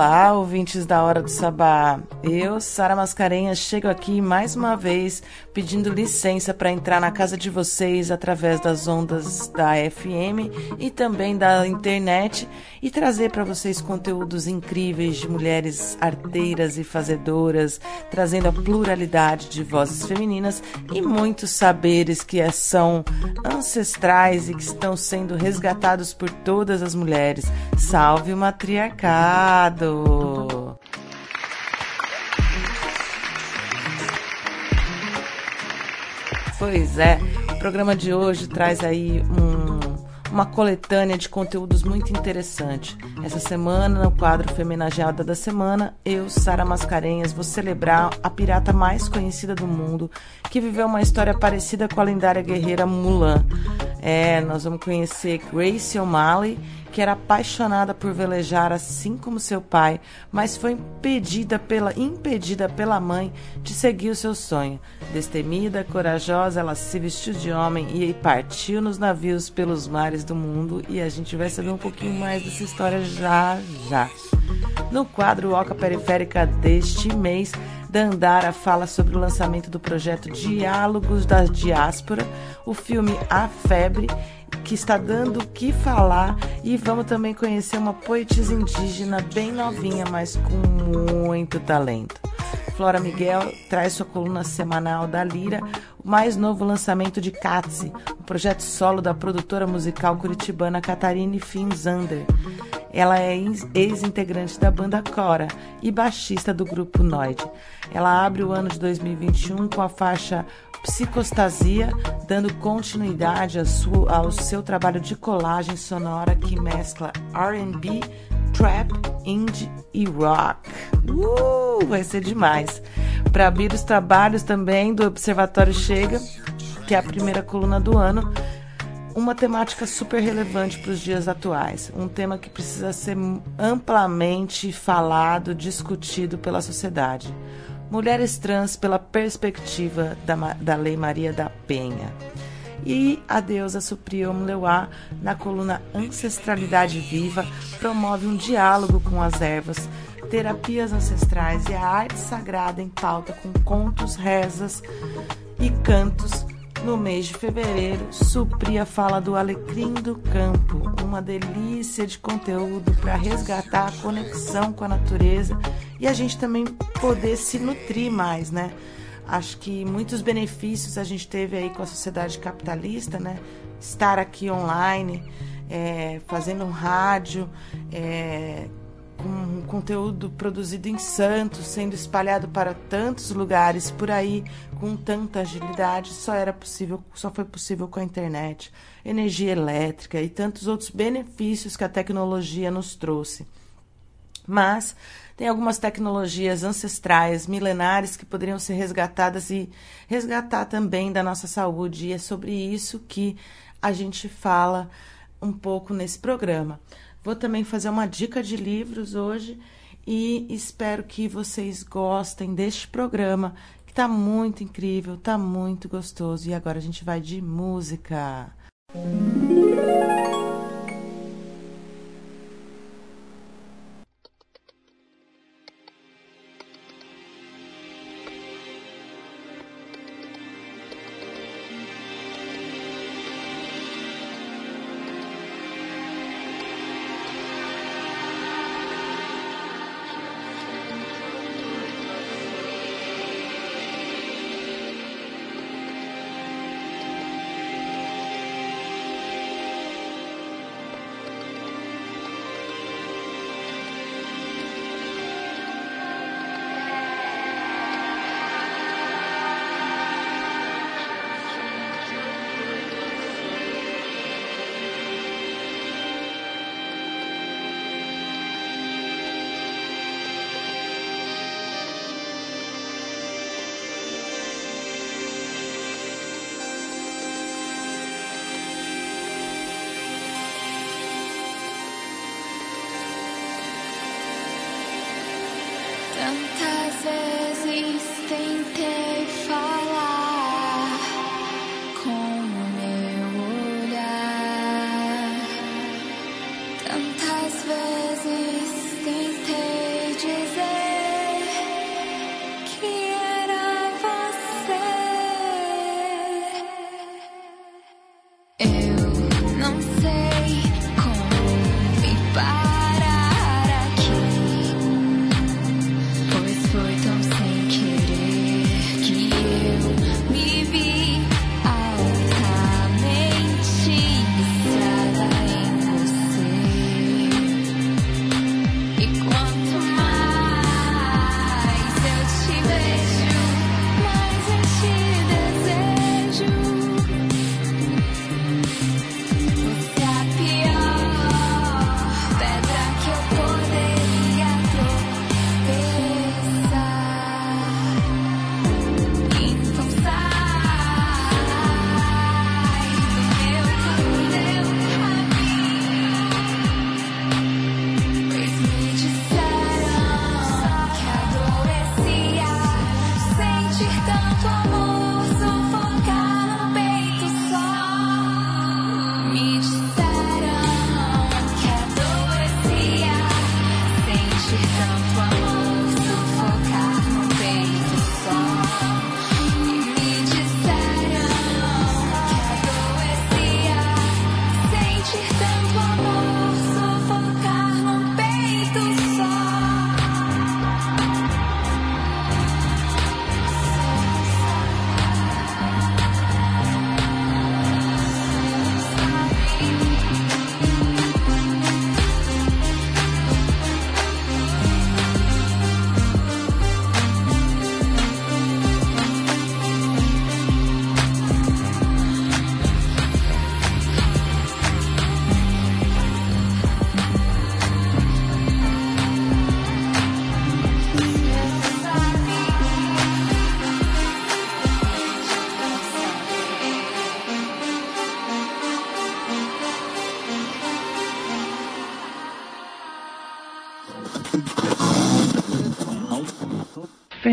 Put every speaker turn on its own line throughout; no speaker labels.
Olá, ouvintes da Hora do Sabá. Eu, Sara Mascarenhas, chego aqui mais uma vez pedindo licença para entrar na casa de vocês através das ondas da FM e também da internet e trazer para vocês conteúdos incríveis de mulheres arteiras e fazedoras, trazendo a pluralidade de vozes femininas e muitos saberes que são ancestrais e que estão sendo resgatados por todas as mulheres. Salve o matriarcado! Pois é, o programa de hoje traz aí um, uma coletânea de conteúdos muito interessante. Essa semana, no quadro Femenageada da Semana, eu, Sara Mascarenhas, vou celebrar a pirata mais conhecida do mundo, que viveu uma história parecida com a lendária guerreira Mulan. É, nós vamos conhecer Grace O'Malley que era apaixonada por velejar assim como seu pai, mas foi impedida pela, impedida pela mãe de seguir o seu sonho. Destemida, corajosa, ela se vestiu de homem e partiu nos navios pelos mares do mundo e a gente vai saber um pouquinho mais dessa história já já. No quadro Oca Periférica deste mês, Dandara fala sobre o lançamento do projeto Diálogos da Diáspora, o filme A Febre que está dando o que falar e vamos também conhecer uma poetisa indígena bem novinha, mas com muito talento. Flora Miguel traz sua coluna semanal da Lira, o mais novo lançamento de Katzi, o projeto solo da produtora musical curitibana Catarine Finzander. Ela é ex-integrante da banda Cora e baixista do grupo Noid. Ela abre o ano de 2021 com a faixa Psicostasia, dando continuidade sua, ao seu trabalho de colagem sonora que mescla RB, trap, indie e rock. Uh, vai ser demais. Para abrir os trabalhos também do Observatório Chega, que é a primeira coluna do ano, uma temática super relevante para os dias atuais, um tema que precisa ser amplamente falado, discutido pela sociedade. Mulheres trans pela perspectiva da, da Lei Maria da Penha. E a deusa Suprium Leuá, na coluna Ancestralidade Viva, promove um diálogo com as ervas, terapias ancestrais e a arte sagrada em pauta com contos, rezas e cantos no mês de fevereiro, Supria fala do Alecrim do Campo, uma delícia de conteúdo para resgatar a conexão com a natureza e a gente também poder se nutrir mais, né? Acho que muitos benefícios a gente teve aí com a sociedade capitalista, né? Estar aqui online, é, fazendo um rádio, é, com conteúdo produzido em Santos, sendo espalhado para tantos lugares por aí com tanta agilidade, só era possível, só foi possível com a internet, energia elétrica e tantos outros benefícios que a tecnologia nos trouxe. Mas tem algumas tecnologias ancestrais, milenares que poderiam ser resgatadas e resgatar também da nossa saúde, e é sobre isso que a gente fala um pouco nesse programa. Vou também fazer uma dica de livros hoje e espero que vocês gostem deste programa, que está muito incrível, está muito gostoso. E agora a gente vai de música. Música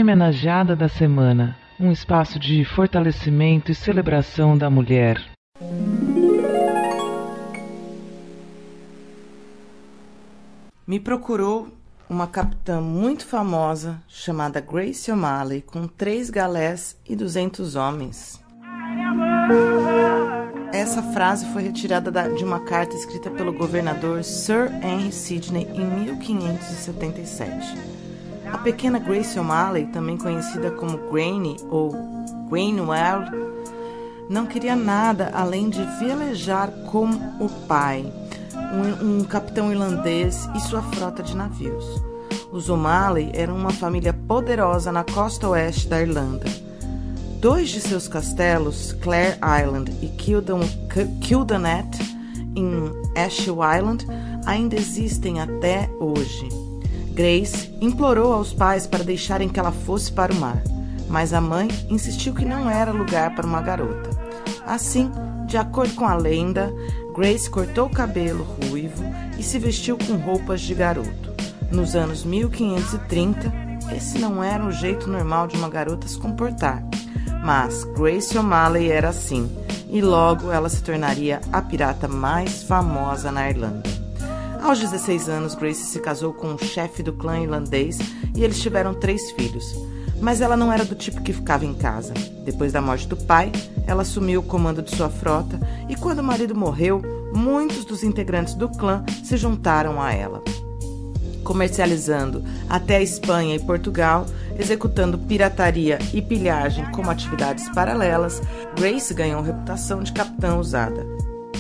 Homenageada da Semana um espaço de fortalecimento e celebração da mulher. Me procurou uma capitã muito famosa chamada Grace O'Malley, com três galés e 200 homens. Essa frase foi retirada de uma carta escrita pelo governador Sir Henry Sidney em 1577. A pequena Grace O'Malley, também conhecida como Granny ou Grainwell, não queria nada além de velejar com o pai, um, um capitão irlandês e sua frota de navios. Os O'Malley eram uma família poderosa na costa oeste da Irlanda. Dois de seus castelos, Clare Island e Kildanet, em Asheville Island, ainda existem até hoje. Grace implorou aos pais para deixarem que ela fosse para o mar, mas a mãe insistiu que não era lugar para uma garota. Assim, de acordo com a lenda, Grace cortou o cabelo ruivo e se vestiu com roupas de garoto. Nos anos 1530, esse não era o jeito normal de uma garota se comportar. Mas Grace O'Malley era assim, e logo ela se tornaria a pirata mais famosa na Irlanda. Aos 16 anos, Grace se casou com um chefe do clã irlandês e eles tiveram três filhos. Mas ela não era do tipo que ficava em casa. Depois da morte do pai, ela assumiu o comando de sua frota e, quando o marido morreu, muitos dos integrantes do clã se juntaram a ela. Comercializando até a Espanha e Portugal, executando pirataria e pilhagem como atividades paralelas, Grace ganhou reputação de capitã usada.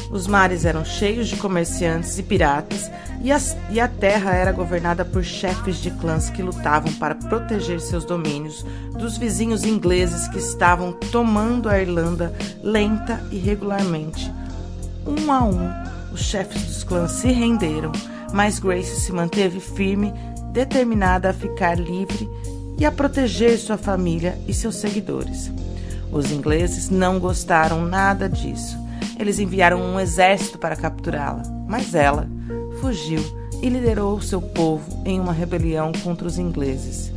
Os mares eram cheios de comerciantes e piratas, e, as, e a terra era governada por chefes de clãs que lutavam para proteger seus domínios dos vizinhos ingleses que estavam tomando a Irlanda lenta e regularmente. Um a um, os chefes dos clãs se renderam, mas Grace se manteve firme, determinada a ficar livre e a proteger sua família e seus seguidores. Os ingleses não gostaram nada disso eles enviaram um exército para capturá-la, mas ela fugiu e liderou seu povo em uma rebelião contra os ingleses.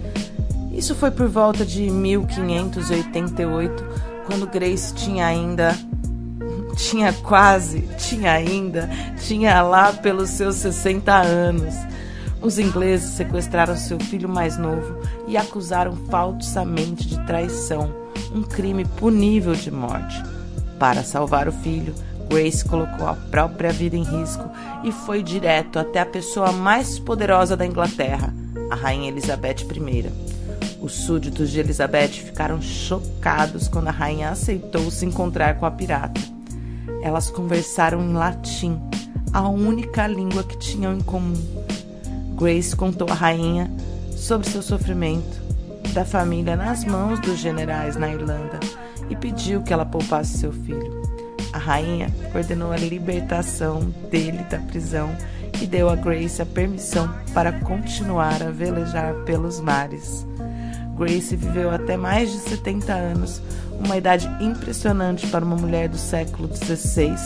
Isso foi por volta de 1588, quando Grace tinha ainda tinha quase, tinha ainda, tinha lá pelos seus 60 anos. Os ingleses sequestraram seu filho mais novo e acusaram falsamente de traição, um crime punível de morte. Para salvar o filho, Grace colocou a própria vida em risco e foi direto até a pessoa mais poderosa da Inglaterra, a Rainha Elizabeth I. Os súditos de Elizabeth ficaram chocados quando a rainha aceitou se encontrar com a pirata. Elas conversaram em latim, a única língua que tinham em comum. Grace contou à rainha sobre seu sofrimento da família nas mãos dos generais na Irlanda e pediu que ela poupasse seu filho. A rainha ordenou a libertação dele da prisão e deu a Grace a permissão para continuar a velejar pelos mares. Grace viveu até mais de 70 anos, uma idade impressionante para uma mulher do século XVI.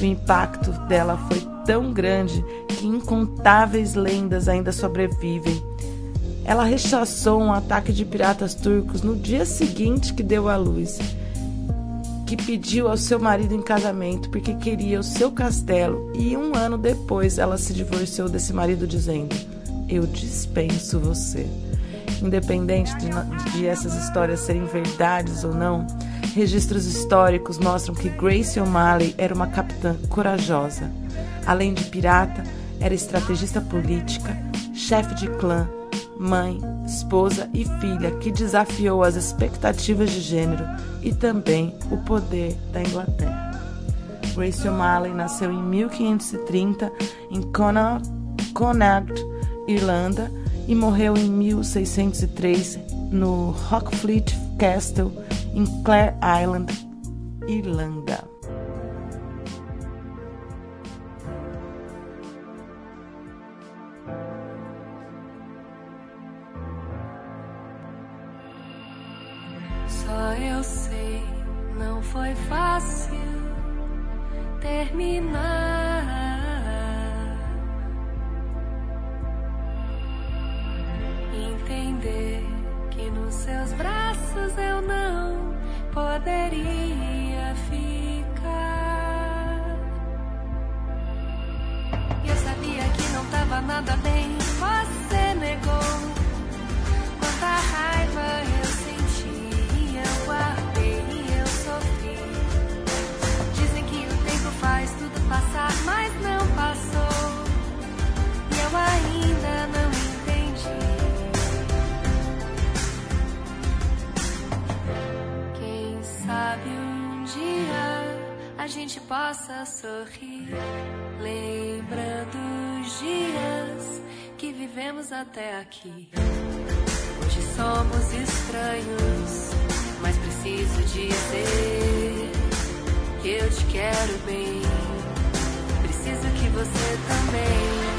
O impacto dela foi tão grande que incontáveis lendas ainda sobrevivem. Ela rechaçou um ataque de piratas turcos no dia seguinte que deu à luz, que pediu ao seu marido em casamento porque queria o seu castelo, e um ano depois ela se divorciou desse marido dizendo: Eu dispenso você. Independente de, de essas histórias serem verdades ou não, registros históricos mostram que Grace O'Malley era uma capitã corajosa. Além de pirata, era estrategista política, chefe de clã, mãe, esposa e filha que desafiou as expectativas de gênero e também o poder da Inglaterra. Grace O'Malley nasceu em 1530 em Connaught, Irlanda e morreu em 1603 no Rockfleet Castle, em Clare Island, Irlanda.
Terminar. entender que nos seus braços eu não poderia ficar. Eu sabia que não tava nada bem, você passar, mas não passou. E eu ainda não sabe um dia a gente possa sorrir, lembrando os dias que vivemos até aqui. Hoje somos estranhos, mas preciso dizer que eu te quero bem. Você também.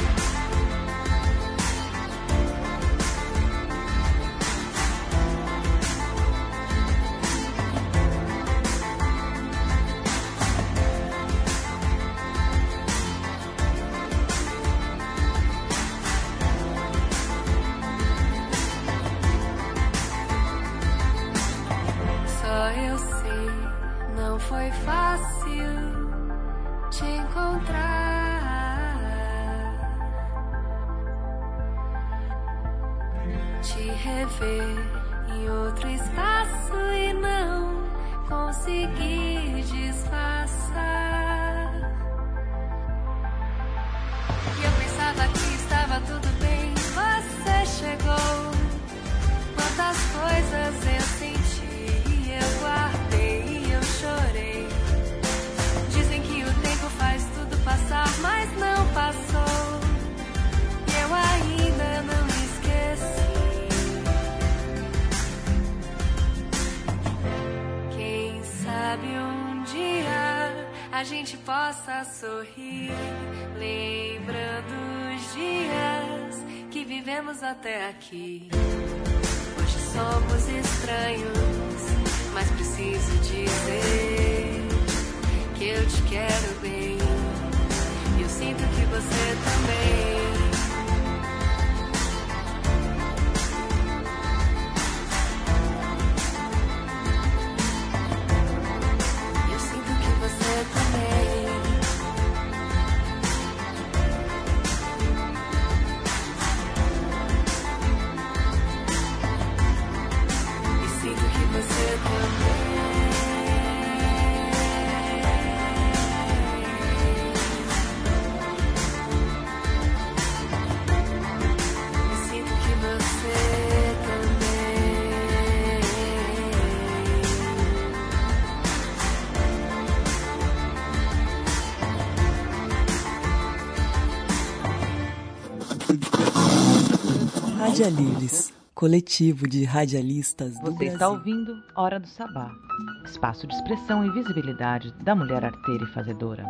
Até aqui. Hoje somos estranhos, mas preciso dizer que eu te quero bem. E eu sinto que você também.
Radialivres, coletivo de radialistas do
Você
Brasil.
está ouvindo Hora do Sabá, espaço de expressão e visibilidade da mulher arteira e fazedora.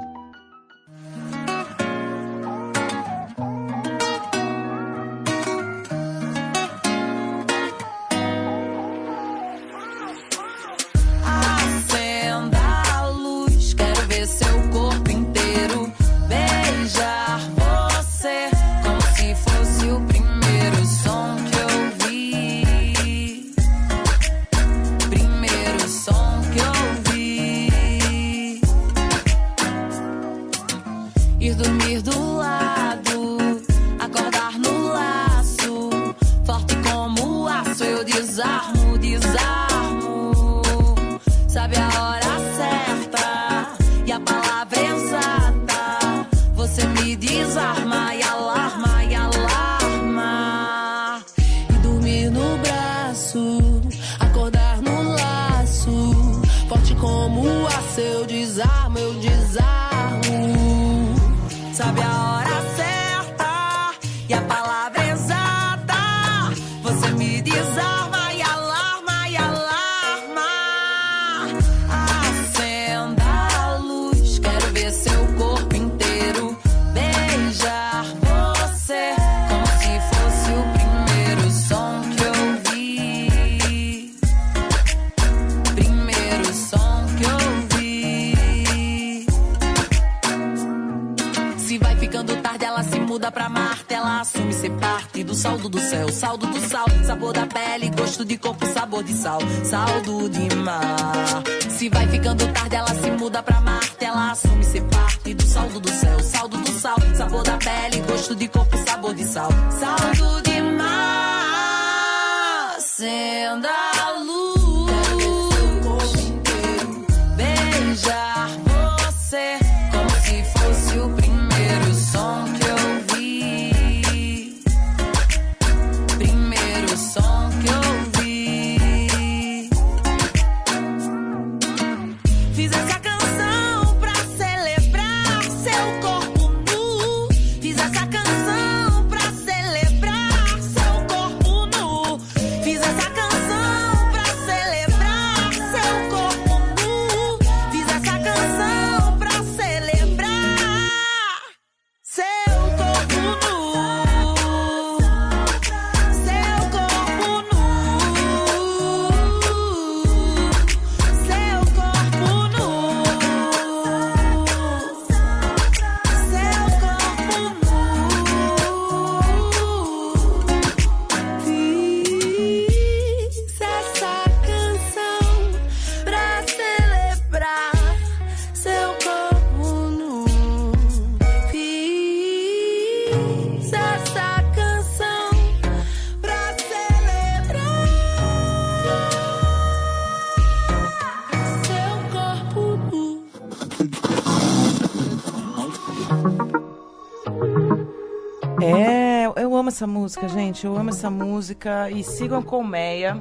Música, gente. Eu amo essa música. E sigam Colmeia.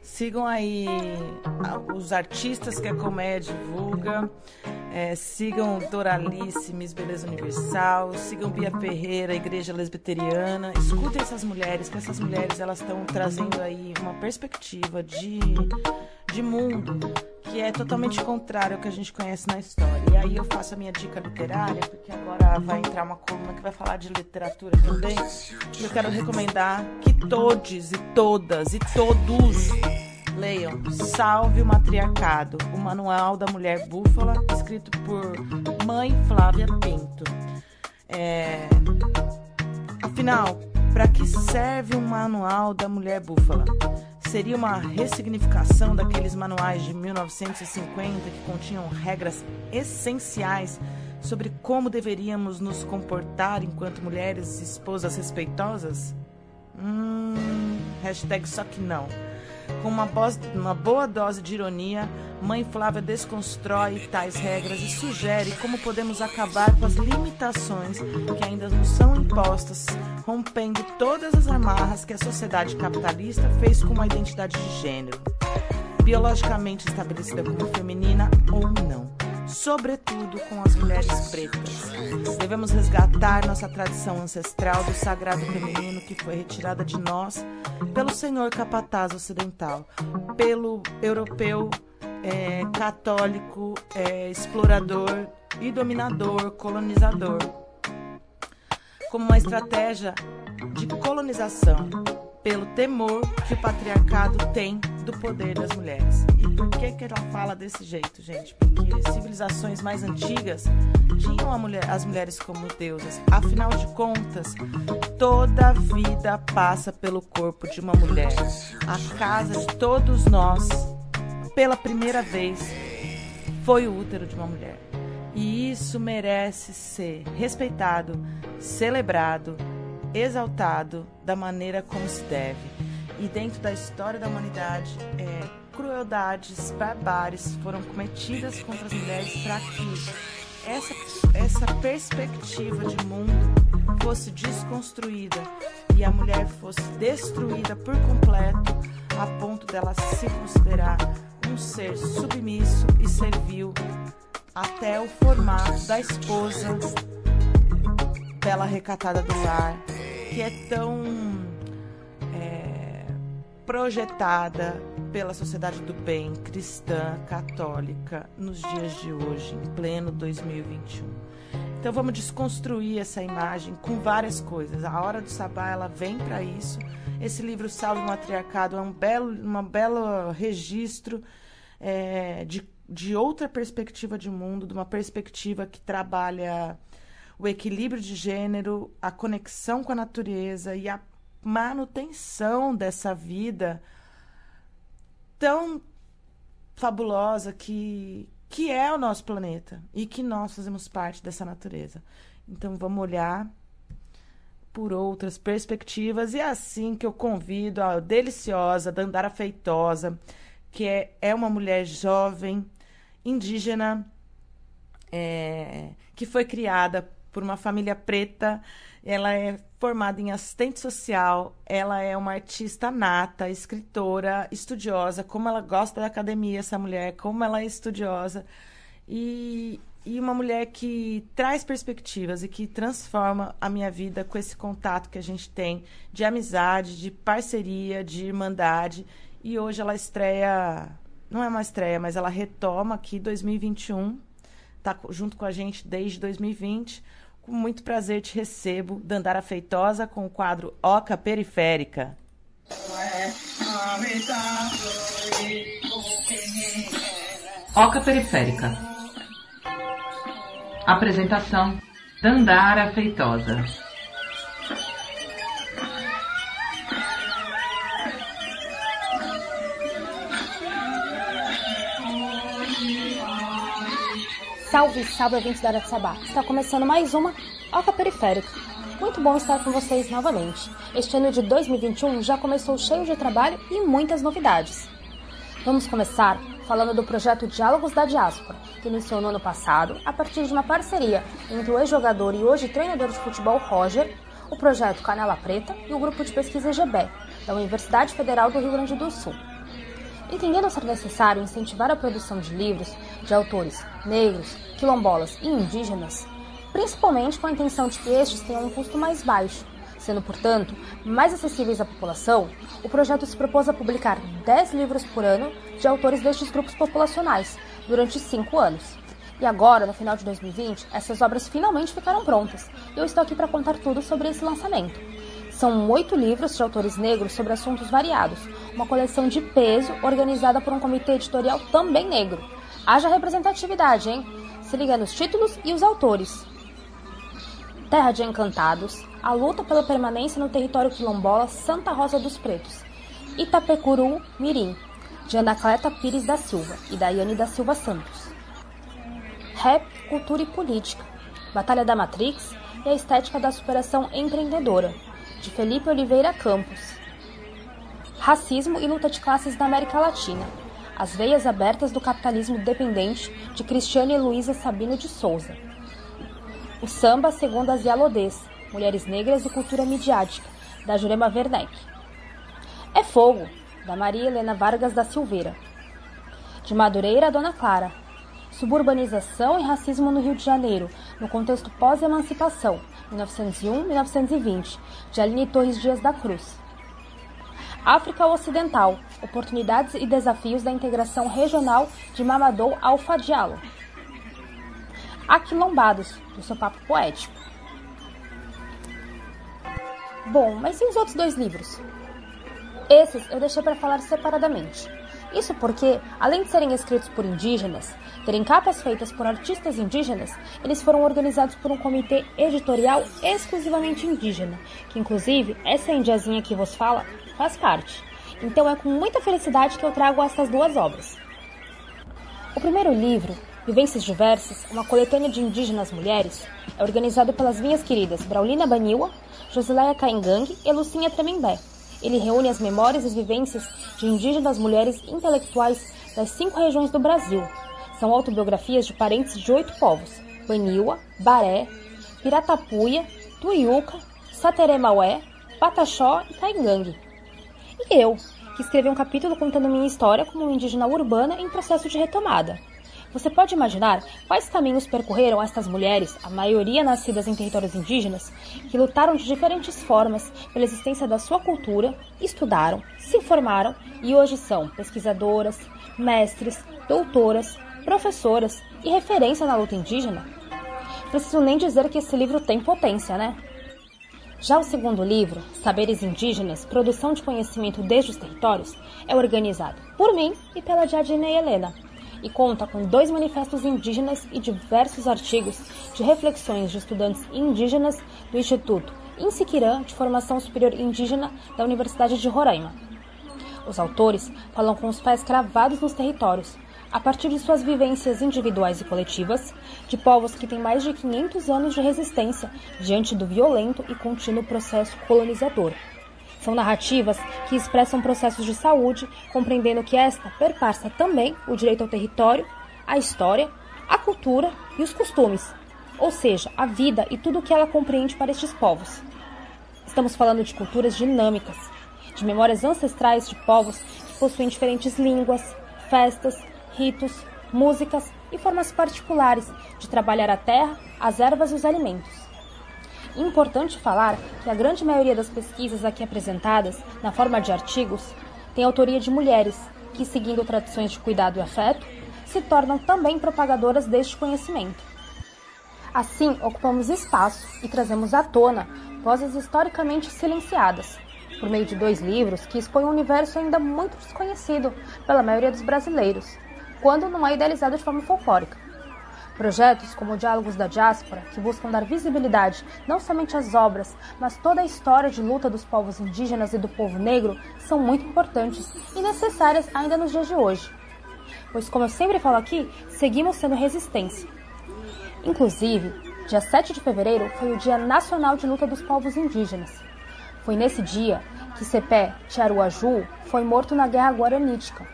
Sigam aí ah, os artistas que a Colmeia divulga. É, sigam Doralice, Miss Beleza Universal. Sigam Bia Ferreira, Igreja Lesbiteriana. Escutem essas mulheres, que essas mulheres elas estão trazendo aí uma perspectiva de, de mundo que é totalmente contrário ao que a gente conhece na história. E aí eu faço a minha dica literária, porque agora vai entrar uma coluna que vai falar de literatura também. E eu quero recomendar que todos e todas e todos leiam Salve o Matriarcado, o Manual da Mulher Búfala, escrito por Mãe Flávia Pinto. É, Afinal, para que serve um manual da mulher búfala? Seria uma ressignificação daqueles manuais de 1950 que continham regras essenciais sobre como deveríamos nos comportar enquanto mulheres e esposas respeitosas? Hum, hashtag só que não. Com uma, boa, uma boa dose de ironia, Mãe Flávia desconstrói tais regras e sugere como podemos acabar com as limitações que ainda nos são impostas, rompendo todas as amarras que a sociedade capitalista fez com uma identidade de gênero, biologicamente estabelecida como feminina ou não. Sobretudo com as mulheres pretas. Devemos resgatar nossa tradição ancestral do sagrado feminino que foi retirada de nós pelo senhor capataz ocidental, pelo europeu é, católico, é, explorador e dominador, colonizador, como uma estratégia de colonização pelo temor que o patriarcado tem do poder das mulheres. Por que, que ela fala desse jeito, gente? Porque civilizações mais antigas tinham mulher, as mulheres como deusas. Afinal de contas, toda vida passa pelo corpo de uma mulher. A casa de todos nós, pela primeira vez, foi o útero de uma mulher. E isso merece ser respeitado, celebrado exaltado da maneira como se deve. E dentro da história da humanidade, é, crueldades, barbáries foram cometidas contra as mulheres para que essa, essa perspectiva de mundo fosse desconstruída e a mulher fosse destruída por completo a ponto dela se considerar um ser submisso e servil até o formato da esposa bela recatada do lar, que é tão projetada pela sociedade do bem cristã católica nos dias de hoje, em pleno 2021. Então vamos desconstruir essa imagem com várias coisas. A hora do sabá ela vem para isso. Esse livro Salve o Matriarcado é um belo, uma belo registro é, de, de outra perspectiva de mundo, de uma perspectiva que trabalha o equilíbrio de gênero, a conexão com a natureza e a manutenção dessa vida tão fabulosa que, que é o nosso planeta e que nós fazemos parte dessa natureza. Então vamos olhar por outras perspectivas e é assim que eu convido a deliciosa Dandara Feitosa, que é, é uma mulher jovem, indígena, é, que foi criada por uma família preta. Ela é formada em assistente social, ela é uma artista nata, escritora, estudiosa, como ela gosta da academia, essa mulher, como ela é estudiosa. E, e uma mulher que traz perspectivas e que transforma a minha vida com esse contato que a gente tem de amizade, de parceria, de irmandade. E hoje ela estreia, não é uma estreia, mas ela retoma aqui 2021, tá junto com a gente desde 2020 com muito prazer te recebo, Dandara Feitosa, com o quadro Oca Periférica. Oca Periférica. Apresentação: Dandara Feitosa.
Salve, salve ouvintes da Araçabá. Está começando mais uma Oca Periférica. Muito bom estar com vocês novamente. Este ano de 2021 já começou cheio de trabalho e muitas novidades. Vamos começar falando do projeto Diálogos da Diáspora, que iniciou no ano passado a partir de uma parceria entre o ex-jogador e hoje treinador de futebol Roger, o projeto Canela Preta e o grupo de pesquisa GBE, da Universidade Federal do Rio Grande do Sul entendendo ser necessário incentivar a produção de livros de autores negros, quilombolas e indígenas, principalmente com a intenção de que estes tenham um custo mais baixo, sendo, portanto, mais acessíveis à população, o projeto se propôs a publicar 10 livros por ano de autores destes grupos populacionais, durante 5 anos. E agora, no final de 2020, essas obras finalmente ficaram prontas, eu estou aqui para contar tudo sobre esse lançamento. São oito livros de autores negros sobre assuntos variados, uma coleção de peso organizada por um comitê editorial também negro. Haja representatividade, hein? Se liga nos títulos e os autores. Terra de Encantados, a luta pela permanência no território quilombola Santa Rosa dos Pretos. Itapecuru Mirim, de Anacleta Pires da Silva e Daiane da Silva Santos. Rap, Cultura e Política, Batalha da Matrix e a Estética da Superação Empreendedora, de Felipe Oliveira Campos. Racismo e luta de classes na América Latina. As veias abertas do capitalismo dependente de Cristiane Luísa Sabino de Souza. O samba segundo as Yalodês, Mulheres Negras e Cultura Midiática, da Jurema Werneck. É Fogo, da Maria Helena Vargas da Silveira. De Madureira Dona Clara. Suburbanização e Racismo no Rio de Janeiro, no contexto pós-emancipação, 1901-1920, de Aline Torres Dias da Cruz. África Ocidental, Oportunidades e Desafios da Integração Regional de Mamadou Alfa Diallo. Aquilombados, do seu papo poético. Bom, mas e os outros dois livros? Esses eu deixei para falar separadamente. Isso porque, além de serem escritos por indígenas, terem capas feitas por artistas indígenas, eles foram organizados por um comitê editorial exclusivamente indígena, que inclusive essa indiazinha que vos fala faz parte. Então é com muita felicidade que eu trago essas duas obras. O primeiro livro, Vivências Diversas, uma coletânea de indígenas mulheres, é organizado pelas minhas queridas Braulina Baniwa, Josileia Caingang e Lucinha Tremembé. Ele reúne as memórias e vivências de indígenas mulheres intelectuais das cinco regiões do Brasil. São autobiografias de parentes de oito povos: Baniwa, Baré, Piratapuia, Tuiuca, Sateremaué, Pataxó e Caingang. E eu, que escrevi um capítulo contando minha história como indígena urbana em processo de retomada. Você pode imaginar quais caminhos percorreram estas mulheres, a maioria nascidas em territórios indígenas, que lutaram de diferentes formas pela existência da sua cultura, estudaram, se formaram e hoje são pesquisadoras, mestres, doutoras, professoras e referência na luta indígena? Preciso nem dizer que esse livro tem potência, né? Já o segundo livro, Saberes Indígenas, Produção de Conhecimento desde os Territórios, é organizado por mim e pela Jadine Helena, e conta com dois manifestos indígenas e diversos artigos de reflexões de estudantes indígenas do Instituto Insiquirã de Formação Superior Indígena da Universidade de Roraima. Os autores falam com os pés cravados nos territórios, a partir de suas vivências individuais e coletivas, de povos que têm mais de 500 anos de resistência diante do violento e contínuo processo colonizador. São narrativas que expressam processos de saúde, compreendendo que esta perpassa também o direito ao território, a história, a cultura e os costumes, ou seja, a vida e tudo o que ela compreende para estes povos. Estamos falando de culturas dinâmicas, de memórias ancestrais de povos que possuem diferentes línguas, festas, ritos, músicas e formas particulares de trabalhar a terra, as ervas e os alimentos. Importante falar que a grande maioria das pesquisas aqui apresentadas, na forma de artigos, tem autoria de mulheres que, seguindo tradições de cuidado e afeto, se tornam também propagadoras deste conhecimento. Assim, ocupamos espaço e trazemos à tona vozes historicamente silenciadas, por meio de dois livros que expõem um universo ainda muito desconhecido pela maioria dos brasileiros, quando não é idealizado de forma folclórica. Projetos como Diálogos da Diáspora, que buscam dar visibilidade não somente às obras, mas toda a história de luta dos povos indígenas e do povo negro, são muito importantes e necessárias ainda nos dias de hoje. Pois, como eu sempre falo aqui, seguimos sendo resistência. Inclusive, dia 7 de fevereiro foi o Dia Nacional de Luta dos Povos Indígenas. Foi nesse dia que Cepé Tiaruaju foi morto na Guerra Guaranítica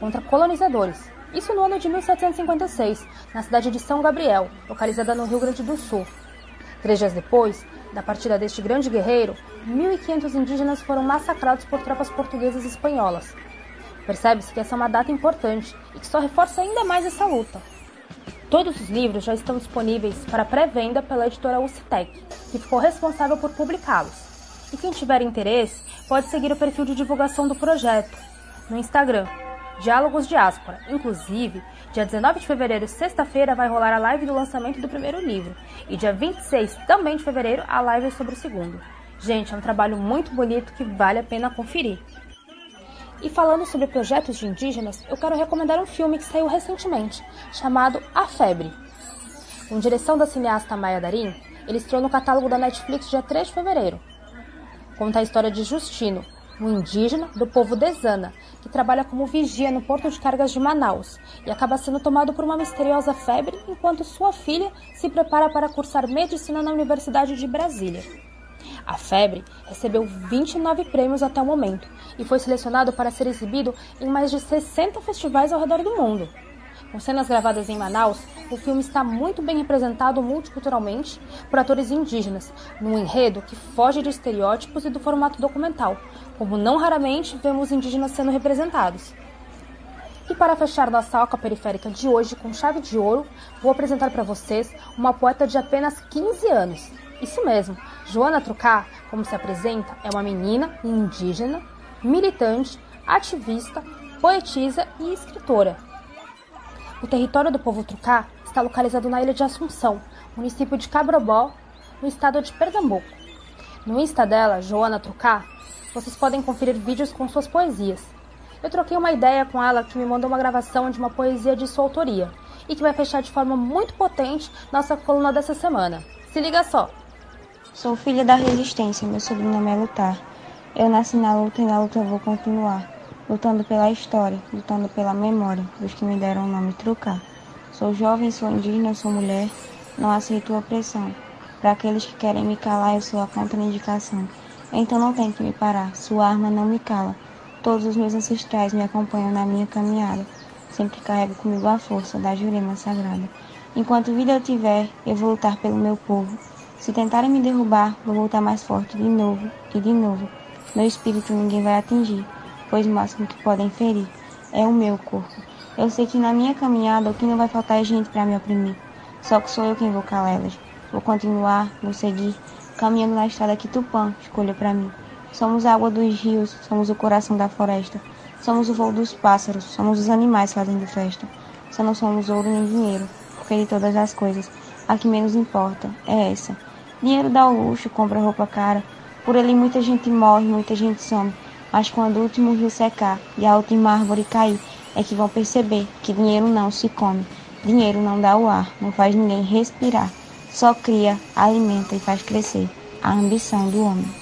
contra colonizadores isso no ano de 1756, na cidade de São Gabriel, localizada no Rio Grande do Sul. Três dias depois da partida deste grande guerreiro, 1.500 indígenas foram massacrados por tropas portuguesas e espanholas. Percebe-se que essa é uma data importante e que só reforça ainda mais essa luta. Todos os livros já estão disponíveis para pré-venda pela editora Ucitec, que ficou responsável por publicá-los. E quem tiver interesse pode seguir o perfil de divulgação do projeto no Instagram, Diálogos Diáspora. Inclusive, dia 19 de fevereiro, sexta-feira, vai rolar a live do lançamento do primeiro livro. E dia 26, também de fevereiro, a live sobre o segundo. Gente, é um trabalho muito bonito que vale a pena conferir. E falando sobre projetos de indígenas, eu quero recomendar um filme que saiu recentemente, chamado A Febre. Com direção da cineasta Maya Darim, ele estreou no catálogo da Netflix dia 3 de fevereiro. Conta a história de Justino, um indígena do povo Desana, que trabalha como vigia no porto de cargas de Manaus e acaba sendo tomado por uma misteriosa febre enquanto sua filha se prepara para cursar medicina na Universidade de Brasília. A Febre recebeu 29 prêmios até o momento e foi selecionado para ser exibido em mais de 60 festivais ao redor do mundo. Com cenas gravadas em Manaus, o filme está muito bem representado multiculturalmente por atores indígenas, num enredo que foge de estereótipos e do formato documental, como não raramente vemos indígenas sendo representados. E para fechar nossa alca periférica de hoje com chave de ouro, vou apresentar para vocês uma poeta de apenas 15 anos. Isso mesmo, Joana Trucá, como se apresenta, é uma menina indígena, militante, ativista, poetisa e escritora. O território do povo Trucá está localizado na ilha de Assunção, município de Cabrobó, no estado de Pernambuco. No Insta dela, Joana Trucá, vocês podem conferir vídeos com suas poesias. Eu troquei uma ideia com ela que me mandou uma gravação de uma poesia de sua autoria e que vai fechar de forma muito potente nossa coluna dessa semana. Se liga só!
Sou filha da resistência, meu sobrenome é lutar. Eu nasci na luta e na luta vou continuar. Lutando pela história, lutando pela memória dos que me deram o nome Trucar. Sou jovem, sou indígena, sou mulher, não aceito opressão. Para aqueles que querem me calar, eu sou a contraindicação. Então não tem que me parar, sua arma não me cala. Todos os meus ancestrais me acompanham na minha caminhada. Sempre carrego comigo a força da Jurema Sagrada. Enquanto vida eu tiver, eu vou lutar pelo meu povo. Se tentarem me derrubar, vou voltar mais forte de novo e de novo. Meu espírito ninguém vai atingir, pois o máximo que podem ferir é o meu corpo. Eu sei que na minha caminhada o que não vai faltar é gente para me oprimir. Só que sou eu quem vou calá-las. Vou continuar, vou seguir, caminhando na estrada que Tupã escolheu para mim. Somos a água dos rios, somos o coração da floresta. Somos o voo dos pássaros, somos os animais fazendo festa. Só não somos ouro nem dinheiro, porque de todas as coisas, a que menos importa é essa. Dinheiro dá o luxo, compra roupa cara. Por ele muita gente morre, muita gente some. Mas quando o último rio secar e a última árvore cair, é que vão perceber que dinheiro não se come. Dinheiro não dá o ar, não faz ninguém respirar. Só cria, alimenta e faz crescer a ambição do homem.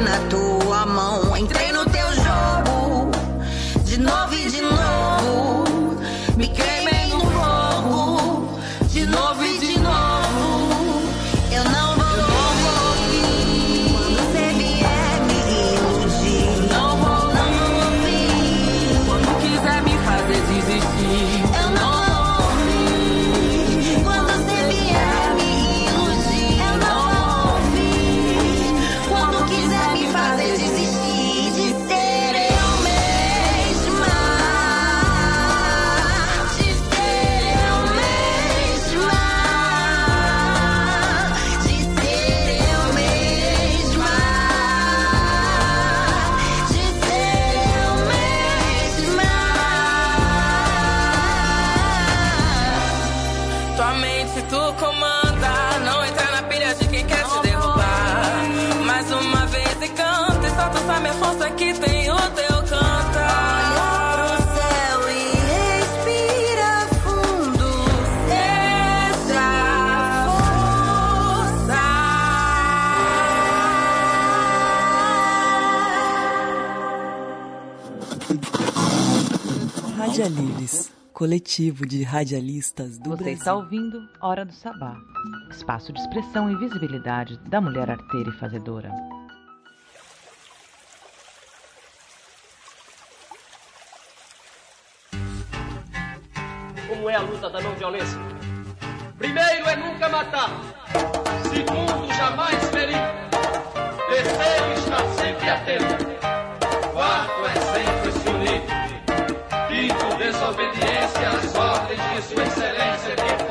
Não
Radialivres, coletivo de radialistas do
Você
Brasil.
está ouvindo Hora do Sabá, espaço de expressão e visibilidade da mulher arteira e fazedora.
Como é a luta da não violência? Primeiro é nunca matar. Segundo, jamais ferir. Terceiro, estar sempre atento. Quarto é. Quinto, desobediência às ordens de Sua Excelência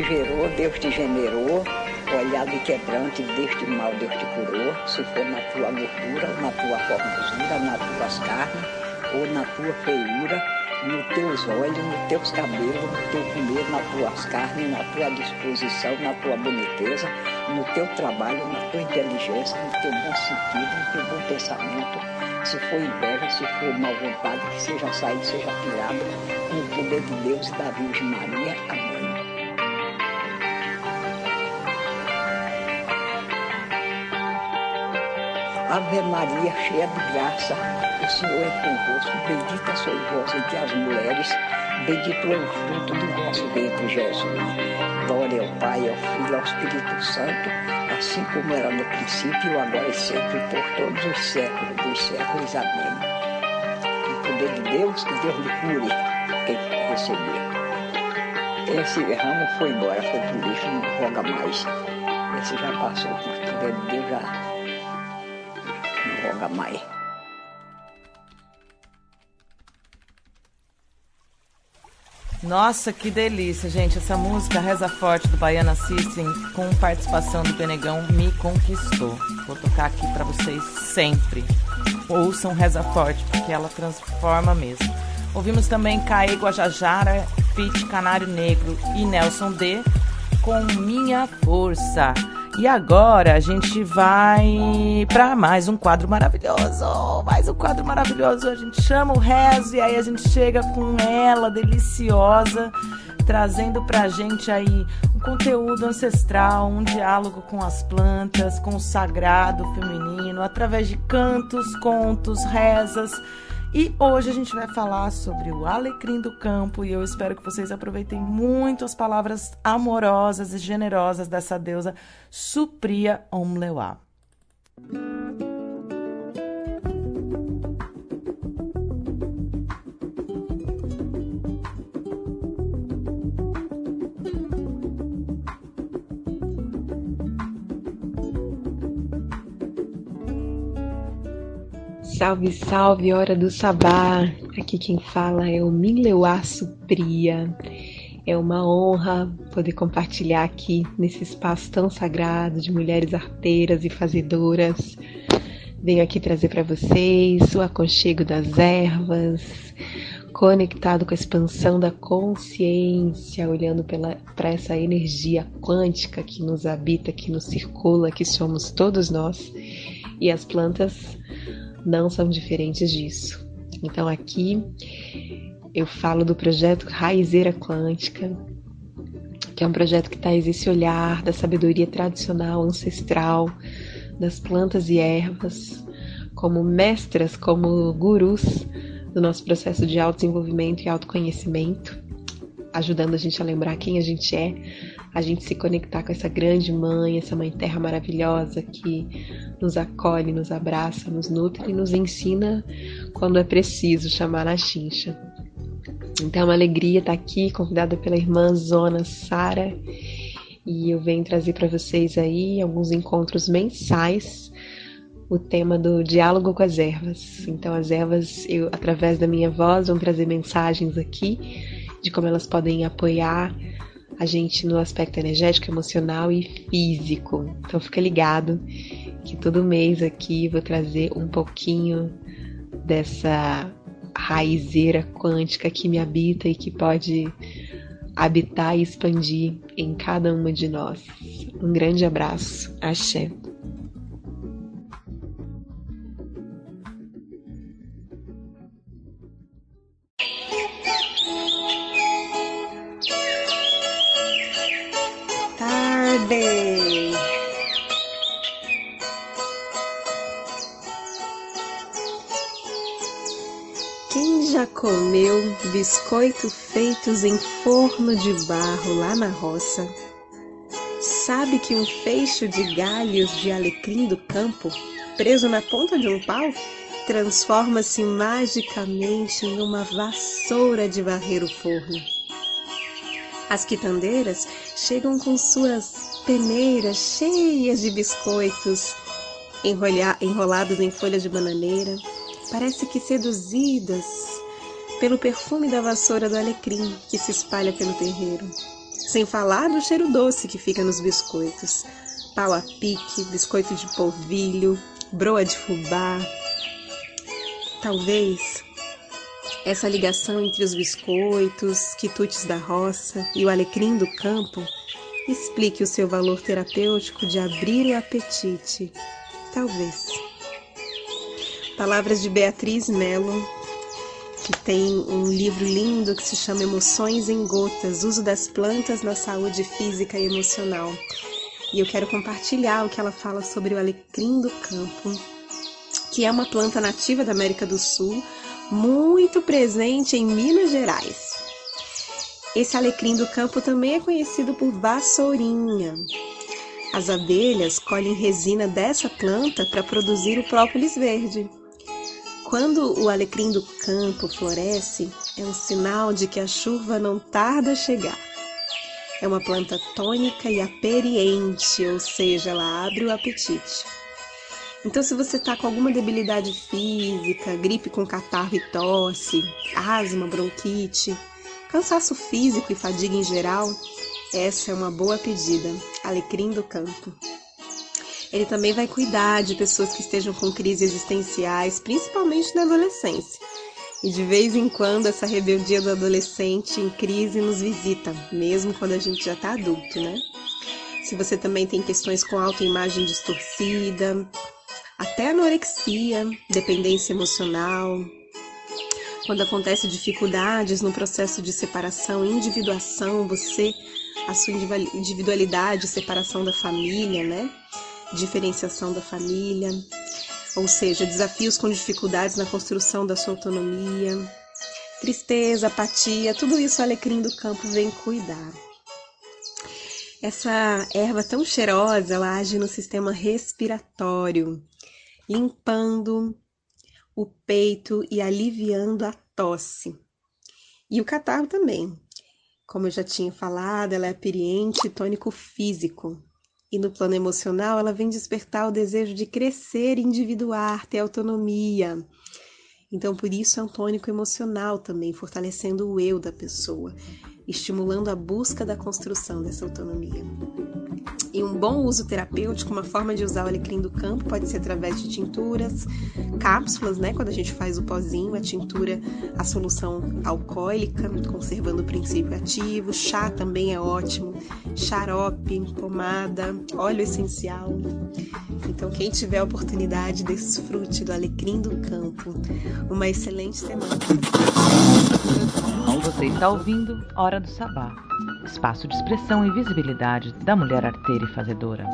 te
gerou, Deus te generou, olhar de quebrante, deste mal Deus te curou, se for na tua gordura, na tua formosura, nas tuas carnes, ou na tua feiura, nos teus olhos, nos teus cabelos, no teu comer, nas tuas carnes, na tua disposição, na tua boniteza, no teu trabalho, na tua inteligência, no teu bom sentido, no teu bom pensamento. Se for inveja, se for mal vontade, que seja saído, seja tirado, com o poder de Deus e da Virgem Maria. Amém. Ave Maria, cheia de graça, o Senhor é convosco, bendita sois vós entre as mulheres, bendito é o fruto do vosso ventre, Jesus. Glória ao Pai, ao Filho ao Espírito Santo, assim como era no princípio, agora e sempre, por todos os séculos dos séculos. Amém. O poder de Deus, que Deus lhe cure quem receber. Esse ramo foi embora, foi pro lixo, não roga mais. Esse já passou, por poder de Deus já mais.
Nossa, que delícia, gente. Essa música Reza Forte do Baiana System, com participação do Benegão, me conquistou. Vou tocar aqui pra vocês sempre. Ouçam Reza Forte, porque ela transforma mesmo. Ouvimos também Caê Guajajara, Fit Canário Negro e Nelson D com Minha Força. E agora a gente vai para mais um quadro maravilhoso. Mais um quadro maravilhoso. A gente chama o rezo e aí a gente chega com ela deliciosa, trazendo pra gente aí um conteúdo ancestral, um diálogo com as plantas, com o sagrado feminino, através de cantos, contos, rezas. E hoje a gente vai falar sobre o alecrim do campo e eu espero que vocês aproveitem muito as palavras amorosas e generosas dessa deusa Supriya Omlewa.
Salve, salve, hora do sabá. Aqui quem fala é o Minleuá Supria. É uma honra poder compartilhar aqui nesse espaço tão sagrado de mulheres arteiras e fazedoras. Venho aqui trazer para vocês o aconchego das ervas, conectado com a expansão da consciência, olhando para essa energia quântica que nos habita, que nos circula, que somos todos nós. E as plantas não são diferentes disso. Então aqui eu falo do projeto Raizeira Quântica, que é um projeto que traz esse olhar da sabedoria tradicional, ancestral, das plantas e ervas, como mestras, como gurus do nosso processo de autodesenvolvimento e autoconhecimento, ajudando a gente a lembrar quem a gente é, a gente se conectar com essa grande mãe, essa mãe terra maravilhosa que nos acolhe, nos abraça, nos nutre e nos ensina quando é preciso chamar na chincha. Então é uma alegria estar aqui, convidada pela irmã Zona Sara, e eu venho trazer para vocês aí alguns encontros mensais o tema do diálogo com as ervas. Então as ervas, eu através da minha voz, vão trazer mensagens aqui de como elas podem apoiar a gente no aspecto energético, emocional e físico. Então fica ligado que todo mês aqui vou trazer um pouquinho dessa raizeira quântica que me habita e que pode habitar e expandir em cada uma de nós. Um grande abraço. Axé.
Comeu biscoito feitos em forno de barro lá na roça? Sabe que um feixo de galhos de alecrim do campo, preso na ponta de um pau, transforma-se magicamente em uma vassoura de varrer o forno? As quitandeiras chegam com suas peneiras cheias de biscoitos, enrolados em folhas de bananeira, parece que seduzidas pelo perfume da vassoura do alecrim que se espalha pelo terreiro. Sem falar do cheiro doce que fica nos biscoitos. Pau a pique, biscoito de polvilho, broa de fubá. Talvez essa ligação entre os biscoitos, quitutes da roça e o alecrim do campo explique o seu valor terapêutico de abrir o apetite. Talvez. Palavras de Beatriz Mello, que tem um livro lindo que se chama Emoções em Gotas: Uso das plantas na saúde física e emocional. E eu quero compartilhar o que ela fala sobre o alecrim do campo, que é uma planta nativa da América do Sul, muito presente em Minas Gerais. Esse alecrim do campo também é conhecido por vassourinha. As abelhas colhem resina dessa planta para produzir o própolis verde. Quando o alecrim do campo floresce, é um sinal de que a chuva não tarda a chegar. É uma planta tônica e aperiente, ou seja, ela abre o apetite. Então, se você está com alguma debilidade física, gripe com catarro e tosse, asma, bronquite, cansaço físico e fadiga em geral, essa é uma boa pedida. Alecrim do campo. Ele também vai cuidar de pessoas que estejam com crises existenciais, principalmente na adolescência. E de vez em quando essa rebeldia do adolescente em crise nos visita, mesmo quando a gente já está adulto, né? Se você também tem questões com autoimagem distorcida, até anorexia, dependência emocional, quando acontece dificuldades no processo de separação, individuação, você, a sua individualidade, separação da família, né? diferenciação da família, ou seja, desafios com dificuldades na construção da sua autonomia, tristeza, apatia, tudo isso o alecrim do campo vem cuidar. Essa erva tão cheirosa, ela age no sistema respiratório, limpando o peito e aliviando a tosse. E o catarro também. Como eu já tinha falado, ela é aperiente e tônico físico E no plano emocional, ela vem despertar o desejo de crescer, individuar, ter autonomia. Então, por isso é um tônico emocional também, fortalecendo o eu da pessoa, estimulando a busca da construção dessa autonomia. E um bom uso terapêutico, uma forma de usar o alecrim do campo pode ser através de tinturas, cápsulas, né? Quando a gente faz o pozinho, a tintura, a solução alcoólica, conservando o princípio ativo. Chá também é ótimo. Xarope, pomada, óleo essencial. Então, quem tiver a oportunidade, desfrute do alecrim do campo. Uma excelente semana.
Você está ouvindo Hora do Sabá espaço de expressão e visibilidade da mulher arteira e fazedora.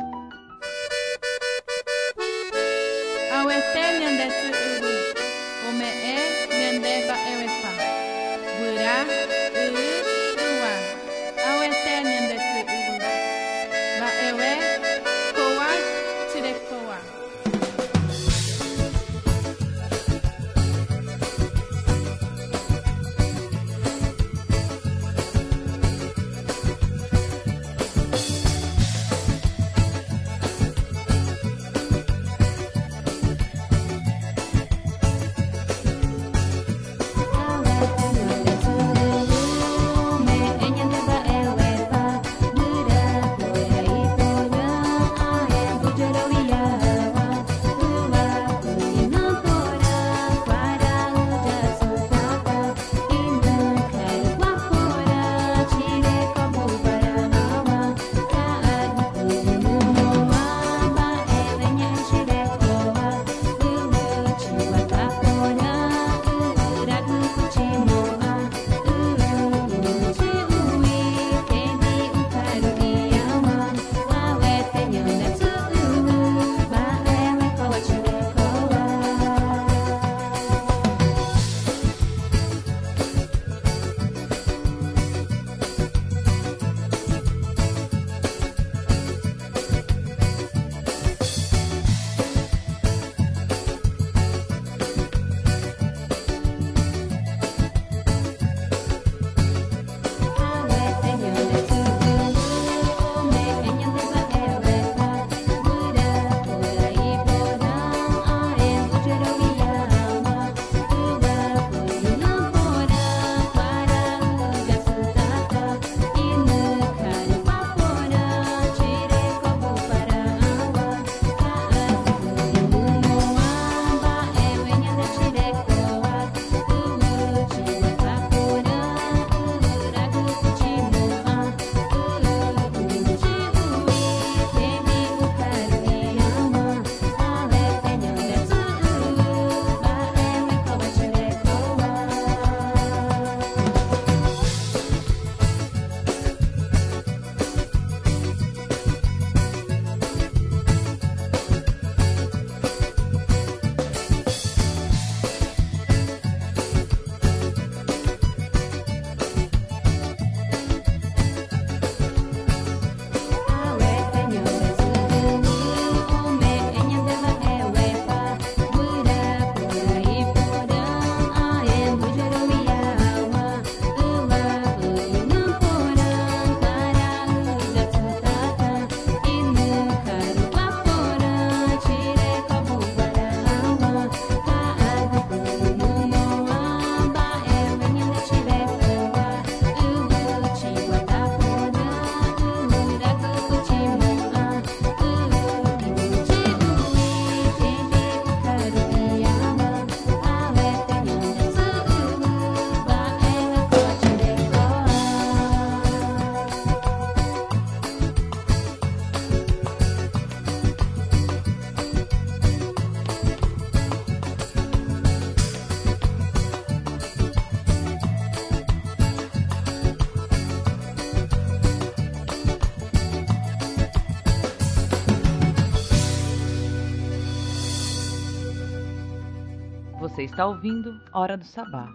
Está ouvindo Hora do Sabá,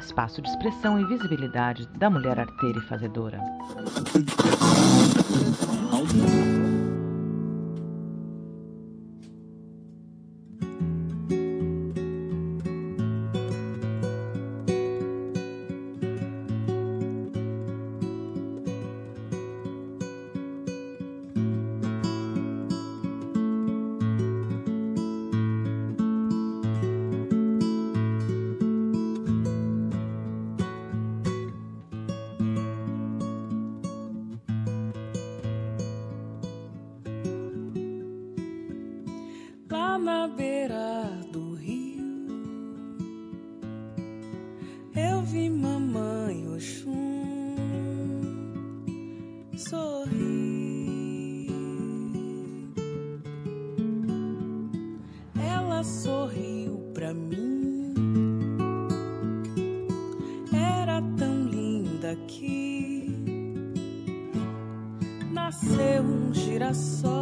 espaço de expressão e visibilidade da mulher arteira e fazedora.
Eu vi mamãe Oxum sorrir. Ela sorriu pra mim. Era tão linda que nasceu um girassol.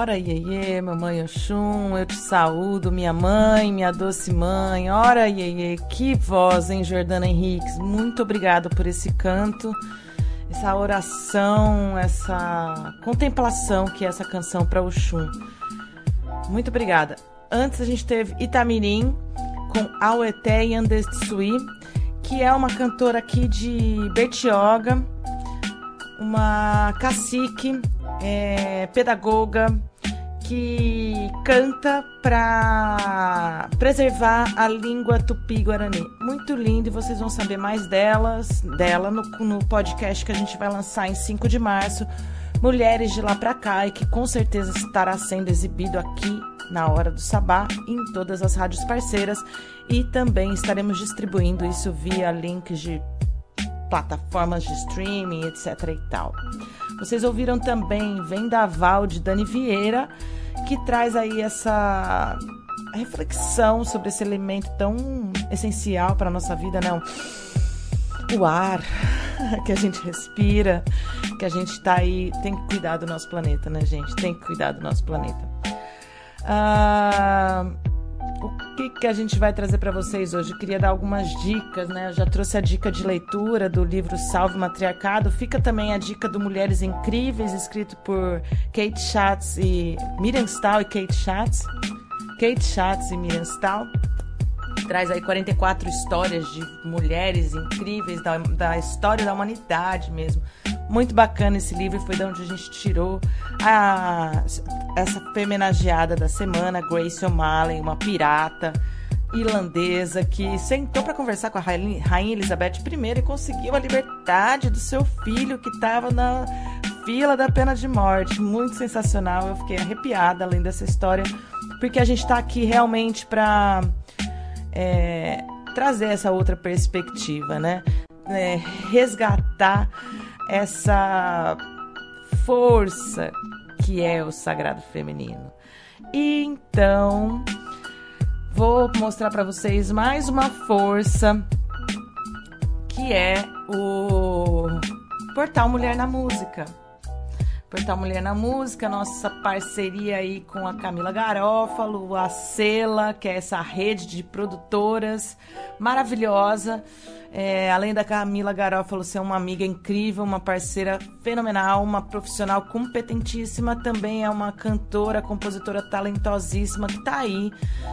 Ora, iê,
mamãe Oxum, eu te saúdo, minha mãe, minha doce mãe. Ora, iê, que voz, hein, Jordana Henriques? Muito obrigada por esse canto, essa oração, essa contemplação que é essa canção para Oxum. Muito obrigada. Antes a gente teve Itamirim com Aueté Yandesui, que é uma cantora aqui de Bertioga, uma cacique, é, pedagoga, que canta para preservar a língua tupi-guarani. Muito lindo e vocês vão saber mais delas, dela no, no podcast que a gente vai lançar em 5 de março. Mulheres de lá para cá e que com certeza estará sendo exibido aqui na hora do sabá em todas as rádios parceiras e também estaremos distribuindo isso via links de plataformas de streaming, etc e tal. Vocês ouviram também Vendaval de Dani Vieira, que traz aí essa reflexão sobre esse elemento tão essencial para a nossa vida, não? O ar que a gente respira, que a gente está aí, tem que cuidar do nosso planeta, né, gente? Tem que cuidar do nosso planeta. Ah, o que, que a gente vai trazer para vocês hoje? Eu queria dar algumas dicas, né? Eu já trouxe a dica de leitura do livro Salve Matriarcado. Fica também a dica do Mulheres Incríveis, escrito por Kate Schatz e Miriam Stahl e Kate Schatz. Kate Schatz e Miriam Stahl. Traz aí 44 histórias de mulheres incríveis da, da história da humanidade mesmo. Muito bacana esse livro, foi de onde a gente tirou a, essa homenageada da semana, Grace O'Malley, uma pirata irlandesa que sentou para conversar com a Rainha Elizabeth I e conseguiu a liberdade do seu filho que estava na fila da pena de morte. Muito sensacional, eu fiquei arrepiada além dessa história, porque a gente está aqui realmente para é, trazer essa outra perspectiva, né? É, resgatar essa força que é o sagrado feminino. E então, vou mostrar para vocês mais uma força que é o Portal Mulher na Música. Portal Mulher na Música, nossa parceria aí com a Camila Garófalo, a Sela, que é essa rede de produtoras maravilhosa. É, além da Camila Garófalo ser uma amiga incrível, uma parceira fenomenal, uma profissional competentíssima, também é uma cantora, compositora talentosíssima que está aí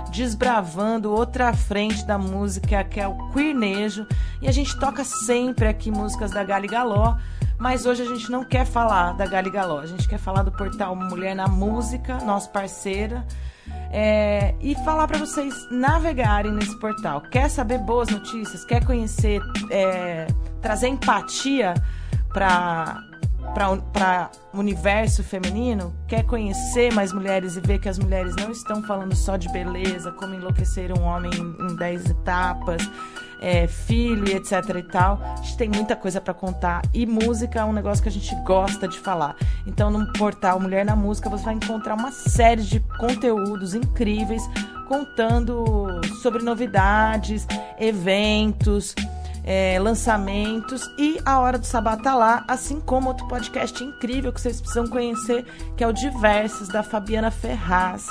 desbravando outra frente da música, que é o queernejo. E a gente toca sempre aqui músicas da Gali Galó. Mas hoje a gente não quer falar da Gali Galó, a gente quer falar do portal Mulher na Música, nosso parceira, é, e falar para vocês navegarem nesse portal. Quer saber boas notícias? Quer conhecer, é, trazer empatia para para o universo feminino, quer conhecer mais mulheres e ver que as mulheres não estão falando só de beleza, como enlouquecer um homem em 10 etapas, é, filho e etc e tal. A gente tem muita coisa para contar e música é um negócio que a gente gosta de falar. Então, no portal Mulher na Música, você vai encontrar uma série de conteúdos incríveis contando sobre novidades, eventos. É, lançamentos e a Hora do Sabá tá lá, assim como outro podcast incrível que vocês precisam conhecer, que é o Diversos, da Fabiana Ferraz,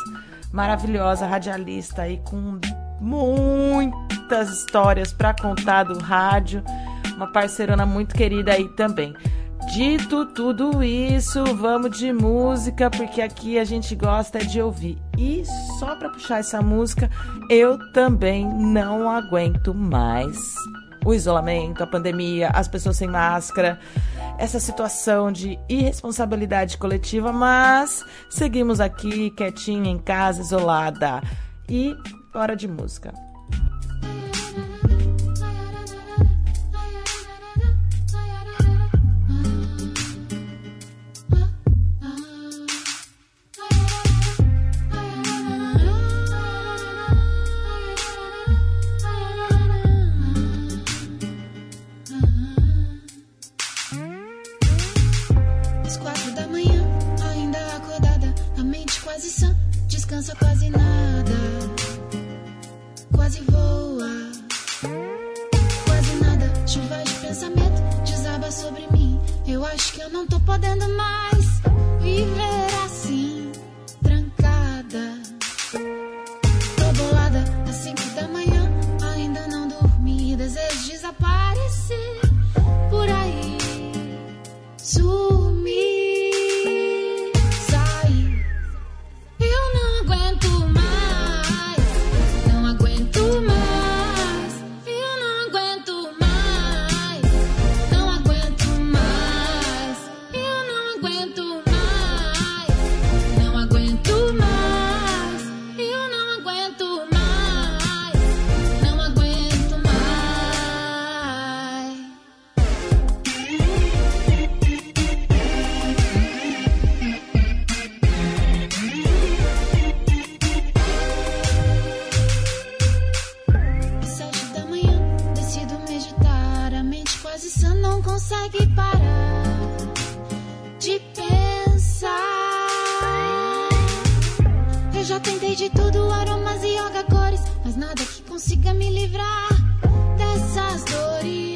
maravilhosa radialista aí com muitas histórias para contar do rádio. Uma parceirona muito querida aí também. Dito tudo isso, vamos de música, porque aqui a gente gosta de ouvir. E só para puxar essa música, eu também não aguento mais o isolamento, a pandemia, as pessoas sem máscara, essa situação de irresponsabilidade coletiva, mas seguimos aqui quietinha em casa, isolada. E hora de música.
Quase sã, descansa quase nada, quase voa. Quase nada, chuva de pensamento desaba sobre mim. Eu acho que eu não tô podendo mais viver assim, trancada. Tô bolada às cinco da manhã, ainda não dormi. Desejo desaparecer por aí. Sua cabeça não
consegue parar de pensar. Eu já tentei de tudo, aromas e yoga cores, mas nada que consiga me livrar dessas dores.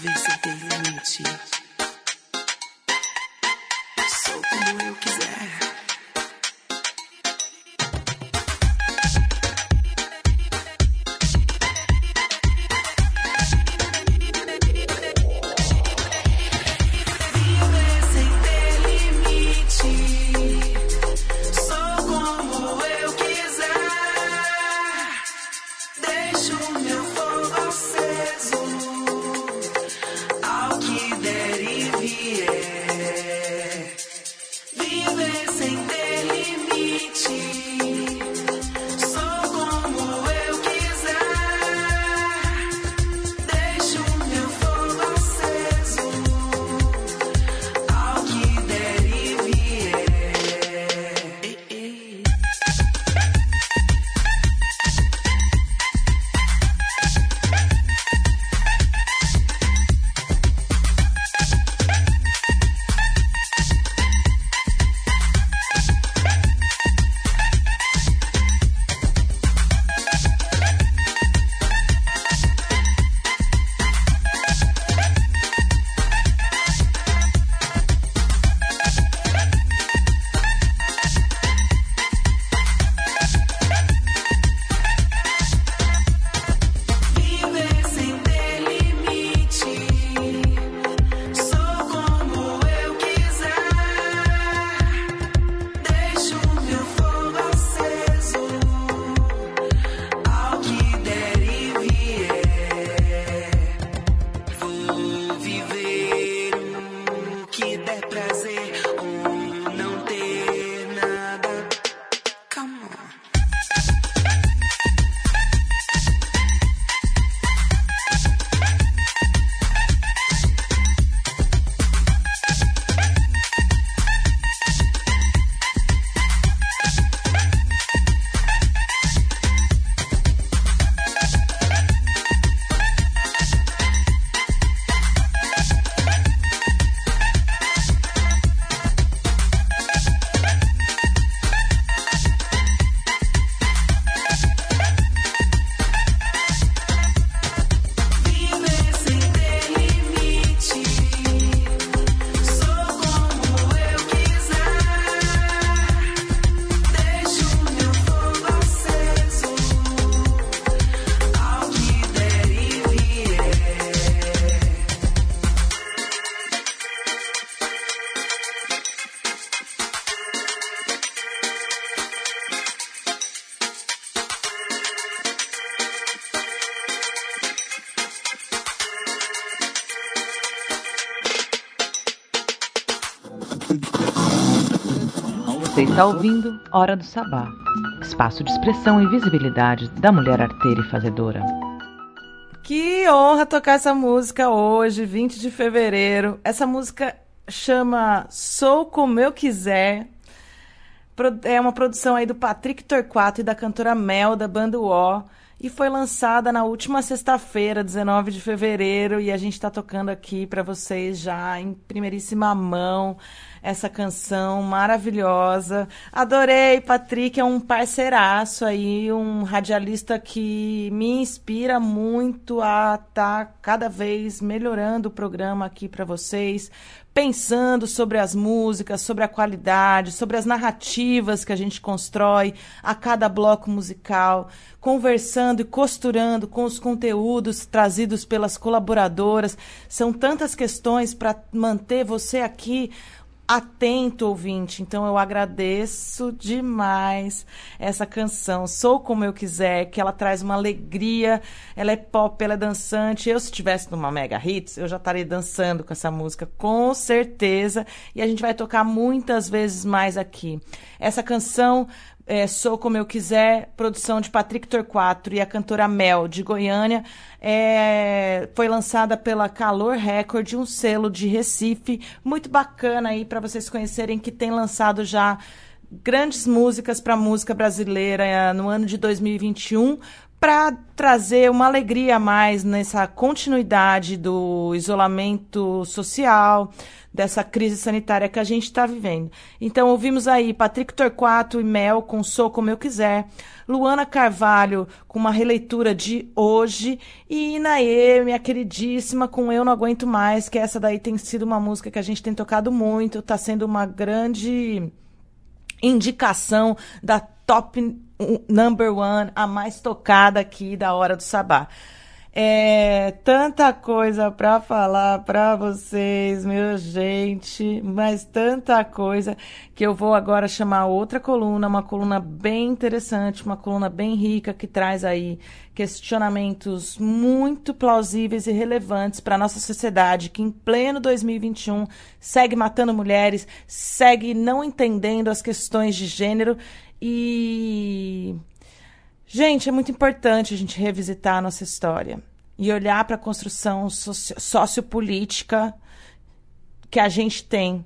vivência tem limite. Sou como eu quiser.
Está ouvindo Hora do Sabá, espaço de expressão e visibilidade da mulher arteira e fazedora. Que honra tocar essa música hoje, 20 de fevereiro. Essa música chama Sou Como Eu Quiser. É uma produção aí do Patrick Torquato e da cantora Mel, da banda O. E foi lançada na última sexta-feira, 19 de fevereiro. E a gente está tocando aqui para vocês já em primeiríssima mão essa canção maravilhosa. Adorei, Patrick é um parceiraço aí, um radialista que me inspira muito a estar cada vez melhorando o programa aqui para vocês, pensando sobre as músicas, sobre a qualidade, sobre as narrativas que a gente constrói a cada bloco musical, conversando e costurando com os conteúdos trazidos pelas colaboradoras. São tantas questões para manter você aqui atento, ouvinte. Então eu agradeço demais essa canção. Sou como eu quiser, que ela traz uma alegria. Ela é pop, ela é dançante. Eu, se estivesse numa Mega Hits, eu já estaria dançando com essa música, com certeza. E a gente vai tocar muitas vezes mais aqui. Essa canção. É, Sou Como Eu Quiser, produção de Patrick Torquato e a cantora Mel, de Goiânia, é, foi lançada pela Calor Record, um selo de Recife, muito bacana aí para vocês conhecerem, que tem lançado já grandes músicas para a música brasileira eh, no ano de 2021, para trazer uma alegria a mais nessa continuidade do isolamento social, dessa crise sanitária que a gente está vivendo. Então, ouvimos aí Patrick Torquato e Mel com Sou Como Eu Quiser, Luana Carvalho com uma releitura de Hoje e Inaê, minha queridíssima, com Eu Não Aguento Mais, que essa daí tem sido uma música que a gente tem tocado muito, está sendo uma grande indicação da top number one, a mais tocada aqui da Hora do Sabá. É tanta coisa para falar para vocês, meu gente, mas tanta coisa que eu vou agora chamar outra coluna, uma coluna bem interessante, uma coluna bem rica que traz aí questionamentos muito plausíveis e relevantes para nossa sociedade que em pleno 2021 segue matando mulheres, segue não entendendo as questões de gênero e Gente, é muito importante a gente revisitar a nossa história e olhar para a construção soci sociopolítica que a gente tem.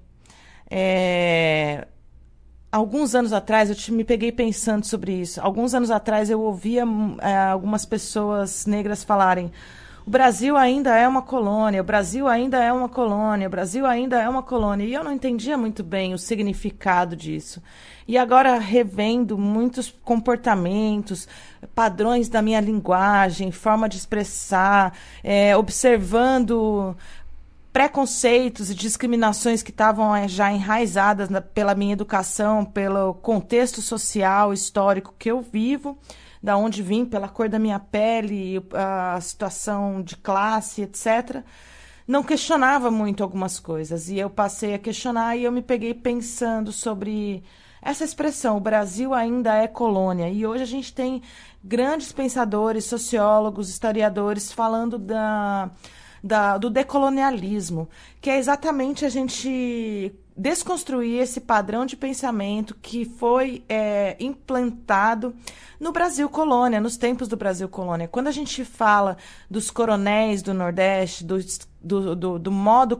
É... Alguns anos atrás, eu te, me peguei pensando sobre isso. Alguns anos atrás, eu ouvia é, algumas pessoas negras falarem: o Brasil ainda é uma colônia, o Brasil ainda é uma colônia, o Brasil ainda é uma colônia. E eu não entendia muito bem o significado disso. E agora, revendo muitos comportamentos, padrões da minha linguagem, forma de expressar, é, observando preconceitos e discriminações que estavam é, já enraizadas na, pela minha educação, pelo contexto social, histórico que eu vivo, da onde vim, pela cor da minha pele, a situação de classe, etc não questionava muito algumas coisas. E eu passei a questionar e eu me peguei pensando sobre essa expressão, o Brasil ainda é colônia. E hoje a gente tem grandes pensadores, sociólogos, historiadores falando da, da, do decolonialismo, que é exatamente a gente desconstruir esse padrão de pensamento que foi é, implantado no Brasil colônia, nos tempos do Brasil colônia. Quando a gente fala dos coronéis do Nordeste, do, do, do, do modo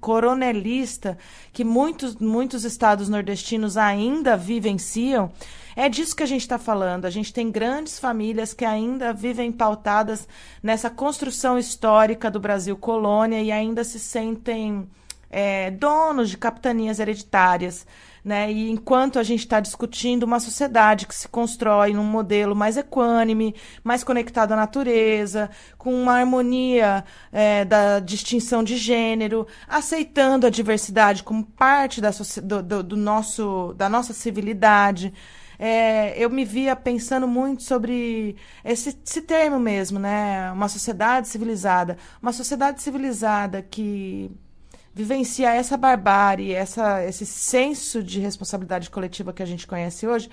coronelista que muitos, muitos estados nordestinos ainda vivenciam, é disso que a gente está falando. A gente tem grandes famílias que ainda vivem pautadas nessa construção histórica do Brasil colônia e ainda se sentem é, donos de capitanias hereditárias. Né? E enquanto a gente está discutindo uma sociedade que se constrói num modelo mais equânime, mais conectado à natureza, com uma harmonia é, da distinção de gênero, aceitando a diversidade como parte da, do, do, do nosso, da nossa civilidade. É, eu me via pensando muito sobre esse, esse, termo mesmo, né? Uma sociedade civilizada. Uma sociedade civilizada que vivencia essa barbárie, essa, esse senso de responsabilidade coletiva que a gente conhece hoje,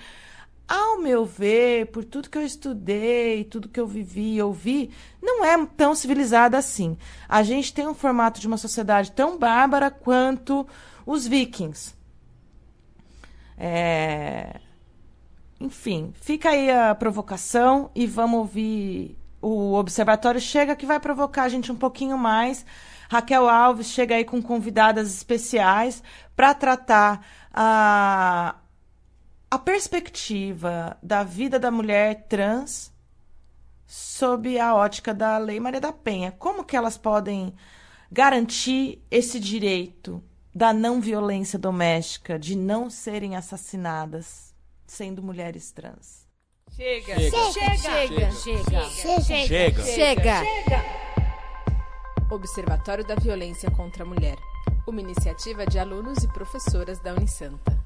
ao meu ver, por tudo que eu estudei, tudo que eu vivi e ouvi, não é tão civilizada assim. A gente tem um formato de uma sociedade tão bárbara quanto os vikings. É, Enfim, fica aí a provocação e vamos ouvir o Observatório Chega, que vai provocar a gente um pouquinho mais. Raquel Alves chega aí com convidadas especiais para tratar a, a perspectiva da vida da mulher trans sob a ótica da Lei Maria da Penha. Como que elas podem garantir esse direito da não violência doméstica, de não serem assassinadas sendo mulheres trans?
Chega.
Chega.
Chega.
Chega.
Chega. Chega. Observatório da Violência contra a Mulher. Uma iniciativa de alunos e professoras da Unisanta.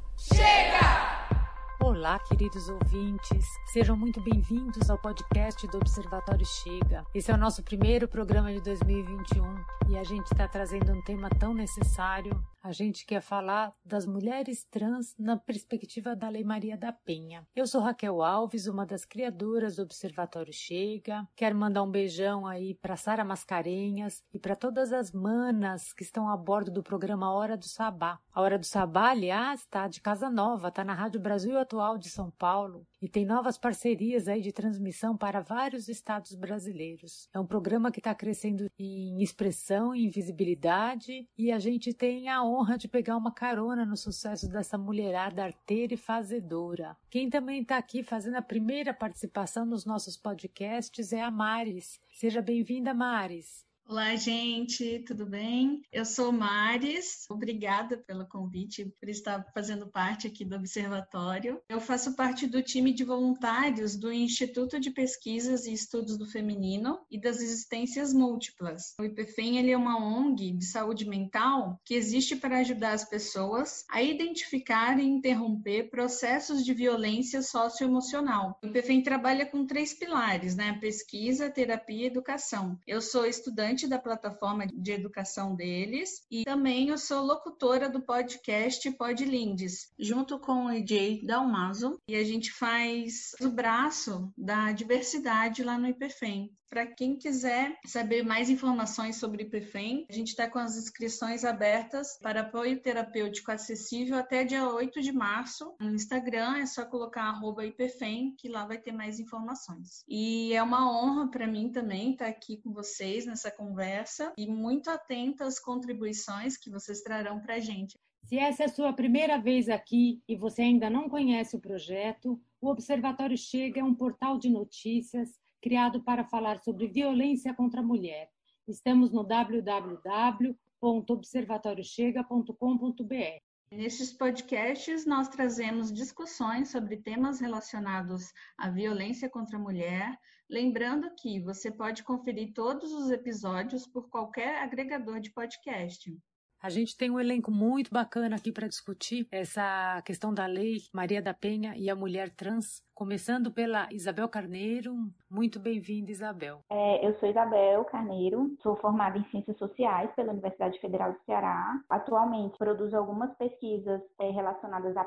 Olá, queridos ouvintes. Sejam muito bem-vindos ao podcast do Observatório Chega. Esse é o nosso primeiro programa de 2021 e a gente está trazendo um tema tão necessário. A gente quer falar das mulheres trans na perspectiva da Lei Maria da Penha. Eu sou Raquel Alves, uma das criadoras do Observatório Chega. Quero mandar um beijão aí para Sara Mascarenhas e para todas as manas que estão a bordo do programa Hora do Sabá. A Hora do Sabá, aliás, está de casa nova, está na Rádio Brasil Atual de São Paulo e tem novas parcerias aí de transmissão para vários estados brasileiros. É um programa que está crescendo em expressão em visibilidade e a gente tem a honra de pegar uma carona no sucesso dessa mulherada arteira e fazedora. Quem também está aqui fazendo a primeira participação nos nossos podcasts é a Maris. Seja bem-vinda, Maris.
Olá, gente, tudo bem? Eu sou Maris, obrigada pelo convite, por estar fazendo parte aqui do Observatório. Eu faço parte do time de voluntários do Instituto de Pesquisas e Estudos do Feminino e das Existências Múltiplas. O IPFEM ele é uma ONG de saúde mental que existe para ajudar as pessoas a identificar e interromper processos de violência socioemocional. O IPFEM trabalha com três pilares, né? Pesquisa, terapia e educação. Eu sou estudante da plataforma de educação deles e também eu sou locutora do podcast Podlindes, junto com o EJ Dalmaso, e a gente faz o braço da diversidade lá no IPFEM. Para quem quiser saber mais informações sobre IPFEM, a gente está com as inscrições abertas para apoio terapêutico acessível até dia 8 de março. No Instagram é só colocar IPFEM, que lá vai ter mais informações. E é uma honra para mim também estar aqui com vocês nessa conversa e muito atenta às contribuições que vocês trarão para a gente.
Se essa é a sua primeira vez aqui e você ainda não conhece o projeto, o Observatório Chega é um portal de notícias criado para falar sobre violência contra a mulher. Estamos no www.observatoriochega.com.br.
Nesses podcasts, nós trazemos discussões sobre temas relacionados à violência contra a mulher. Lembrando que você pode conferir todos os episódios por qualquer agregador de podcast.
A gente tem um elenco muito bacana aqui para discutir essa questão da lei Maria da Penha e a mulher trans, começando pela Isabel Carneiro. Muito bem-vinda, Isabel.
É, eu sou Isabel Carneiro, sou formada em Ciências Sociais pela Universidade Federal do Ceará. Atualmente produzo algumas pesquisas é, relacionadas à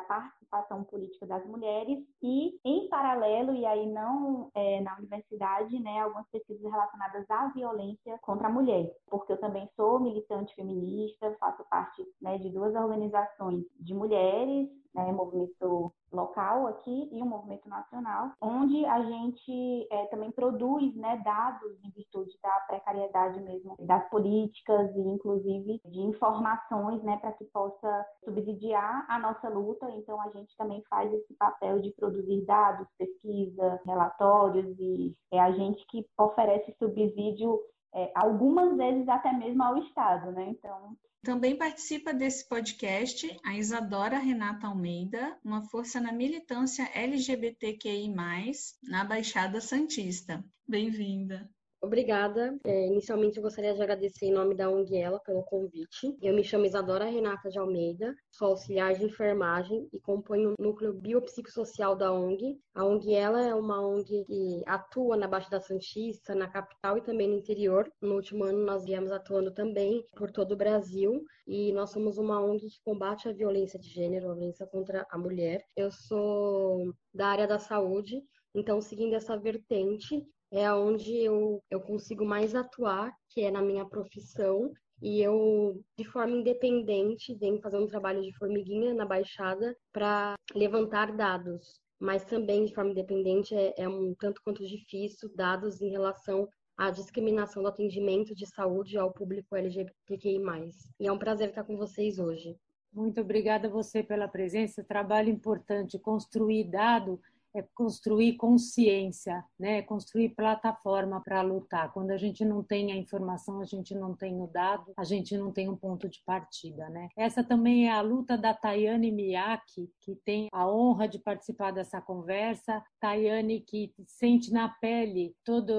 participação política das mulheres e, em paralelo, e aí não é, na universidade, né, algumas pesquisas relacionadas à violência contra a mulher, porque eu também sou militante feminista, faço parte né, de duas organizações de mulheres né, movimento local aqui e um movimento nacional, onde a gente é, também produz né, dados em virtude da precariedade mesmo das políticas e inclusive de informações né, para que possa subsidiar a nossa luta. Então a gente também faz esse papel de produzir dados, pesquisa, relatórios e é a gente que oferece subsídio é, algumas vezes até mesmo ao Estado, né? Então
também participa desse podcast a Isadora Renata Almeida, uma força na militância LGBTQI, na Baixada Santista. Bem-vinda.
Obrigada. É, inicialmente, eu gostaria de agradecer em nome da ONG Ela pelo convite. Eu me chamo Isadora Renata de Almeida, sou auxiliar de enfermagem e componho o núcleo biopsicossocial da ONG. A ONG Ela é uma ONG que atua na Baixada Santista, na capital e também no interior. No último ano, nós viemos atuando também por todo o Brasil e nós somos uma ONG que combate a violência de gênero, a violência contra a mulher. Eu sou da área da saúde, então, seguindo essa vertente, é onde eu, eu consigo mais atuar, que é na minha profissão, e eu, de forma independente, venho fazer um trabalho de formiguinha na Baixada para levantar dados, mas também de forma independente é, é um tanto quanto difícil dados em relação à discriminação do atendimento de saúde ao público LGBTQI+. E é um prazer estar com vocês hoje.
Muito obrigada a você pela presença. Trabalho importante, construir dado é construir consciência, né? construir plataforma para lutar. Quando a gente não tem a informação, a gente não tem o dado, a gente não tem um ponto de partida. Né? Essa também é a luta da Tayane Miyake, que tem a honra de participar dessa conversa. Tayane que sente na pele toda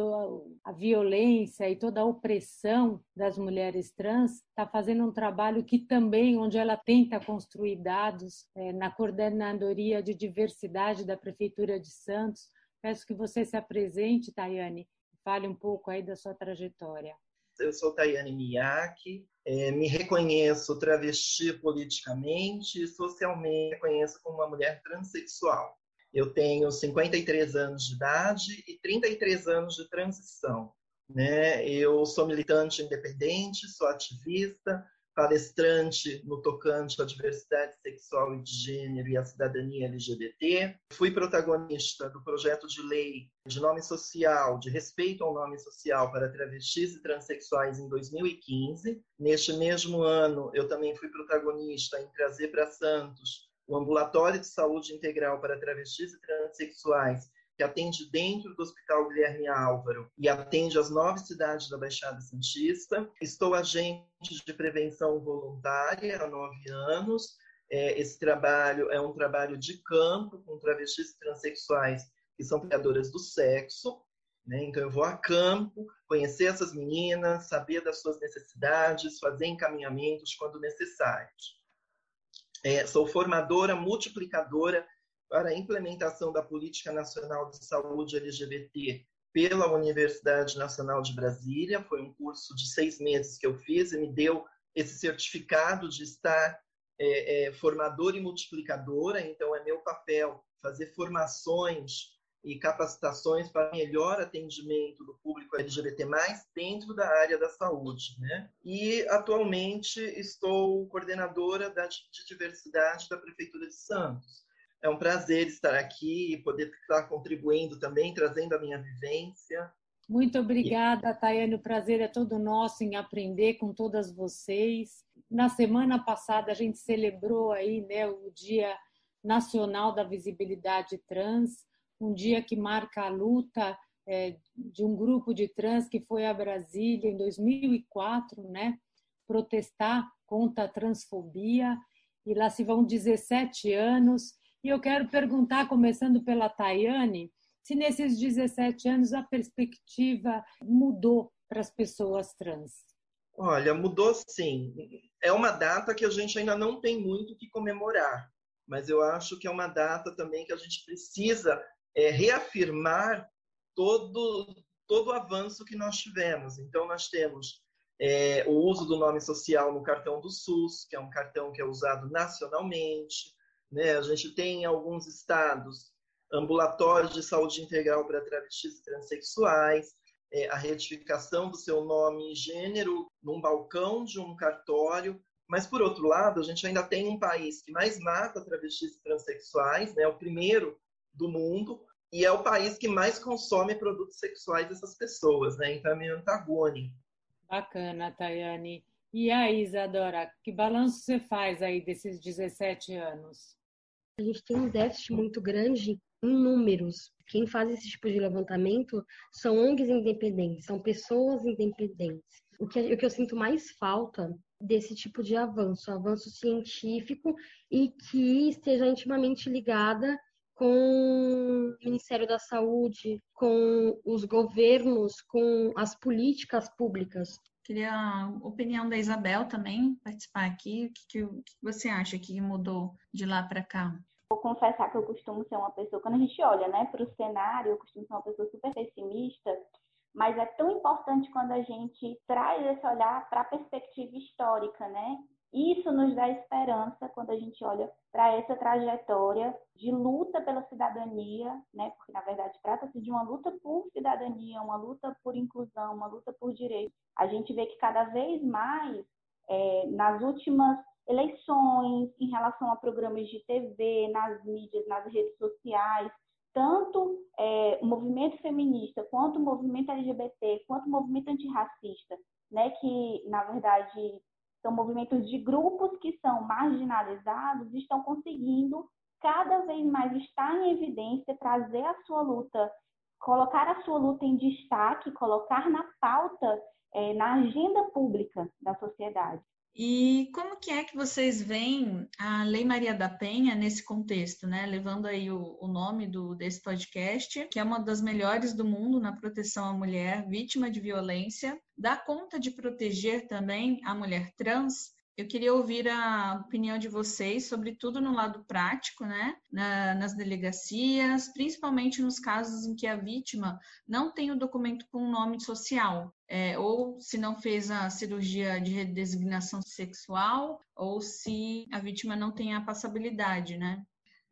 a violência e toda a opressão das mulheres trans, está fazendo um trabalho que também, onde ela tenta construir dados é, na coordenadoria de diversidade da Prefeitura Prefeitura de Santos. Peço que você se apresente, Tayane, e fale um pouco aí da sua trajetória.
Eu sou Tayane Miyake, é, me reconheço travesti politicamente e socialmente reconheço como uma mulher transexual. Eu tenho 53 anos de idade e 33 anos de transição. Né? Eu sou militante independente, sou ativista, palestrante no tocante à diversidade sexual e de gênero e à cidadania LGBT. Fui protagonista do projeto de lei de nome social, de respeito ao nome social para travestis e transexuais em 2015. Neste mesmo ano, eu também fui protagonista em trazer para Santos o ambulatório de saúde integral para travestis e transexuais que atende dentro do Hospital Guilherme Álvaro e atende as nove cidades da Baixada Santista. Estou agente de prevenção voluntária há nove anos. É, esse trabalho é um trabalho de campo com travestis transexuais que são criadoras do sexo. Né? Então, eu vou a campo, conhecer essas meninas, saber das suas necessidades, fazer encaminhamentos quando necessários. É, sou formadora, multiplicadora para a implementação da Política Nacional de Saúde LGBT pela Universidade Nacional de Brasília. Foi um curso de seis meses que eu fiz e me deu esse certificado de estar é, é, formadora e multiplicadora. Então, é meu papel fazer formações e capacitações para melhor atendimento do público LGBT+, dentro da área da saúde. Né? E, atualmente, estou coordenadora da, de diversidade da Prefeitura de Santos. É um prazer estar aqui e poder estar contribuindo também, trazendo a minha vivência.
Muito obrigada, Tayane. O prazer é todo nosso em aprender com todas vocês. Na semana passada, a gente celebrou aí, né, o Dia Nacional da Visibilidade Trans, um dia que marca a luta é, de um grupo de trans que foi a Brasília em 2004, né, protestar contra a transfobia. E lá se vão 17 anos e eu quero perguntar, começando pela Tayane, se nesses 17 anos a perspectiva mudou para as pessoas trans.
Olha, mudou sim. É uma data que a gente ainda não tem muito que comemorar, mas eu acho que é uma data também que a gente precisa é, reafirmar todo, todo o avanço que nós tivemos. Então, nós temos é, o uso do nome social no cartão do SUS, que é um cartão que é usado nacionalmente. Né? A gente tem em alguns estados ambulatórios de saúde integral para travestis e transexuais, é, a retificação do seu nome e gênero num balcão de um cartório. Mas, por outro lado, a gente ainda tem um país que mais mata travestis e transexuais, né? o primeiro do mundo, e é o país que mais consome produtos sexuais dessas pessoas, né? Então é meio antagônico.
Bacana, Tayane. E aí, Isadora, que balanço você faz aí desses 17 anos?
A gente tem um déficit muito grande em números. Quem faz esse tipo de levantamento são ONGs independentes, são pessoas independentes. O que, o que eu sinto mais falta desse tipo de avanço, avanço científico e que esteja intimamente ligada com o Ministério da Saúde, com os governos, com as políticas públicas.
Queria a opinião da Isabel também participar aqui. O que, que, o que você acha que mudou de lá para cá?
Vou confessar que eu costumo ser uma pessoa, quando a gente olha né, para o cenário, eu costumo ser uma pessoa super pessimista, mas é tão importante quando a gente traz esse olhar para a perspectiva histórica, né? Isso nos dá esperança quando a gente olha para essa trajetória de luta pela cidadania, né? Porque na verdade trata-se de uma luta por cidadania, uma luta por inclusão, uma luta por direitos. A gente vê que cada vez mais é, nas últimas eleições, em relação a programas de TV, nas mídias, nas redes sociais, tanto é, o movimento feminista, quanto o movimento LGBT, quanto o movimento antirracista, né, que na verdade são movimentos de grupos que são marginalizados, estão conseguindo cada vez mais estar em evidência, trazer a sua luta, colocar a sua luta em destaque, colocar na pauta, é, na agenda pública da sociedade.
E como que é que vocês veem a Lei Maria da Penha nesse contexto, né? Levando aí o, o, nome do, desse podcast, que é uma das melhores do mundo na proteção à mulher vítima de violência, dá conta de proteger também a mulher trans eu queria ouvir a opinião de vocês, sobretudo no lado prático, né? Na, nas delegacias, principalmente nos casos em que a vítima não tem o documento com nome social, é, ou se não fez a cirurgia de redesignação sexual, ou se a vítima não tem a passabilidade, né?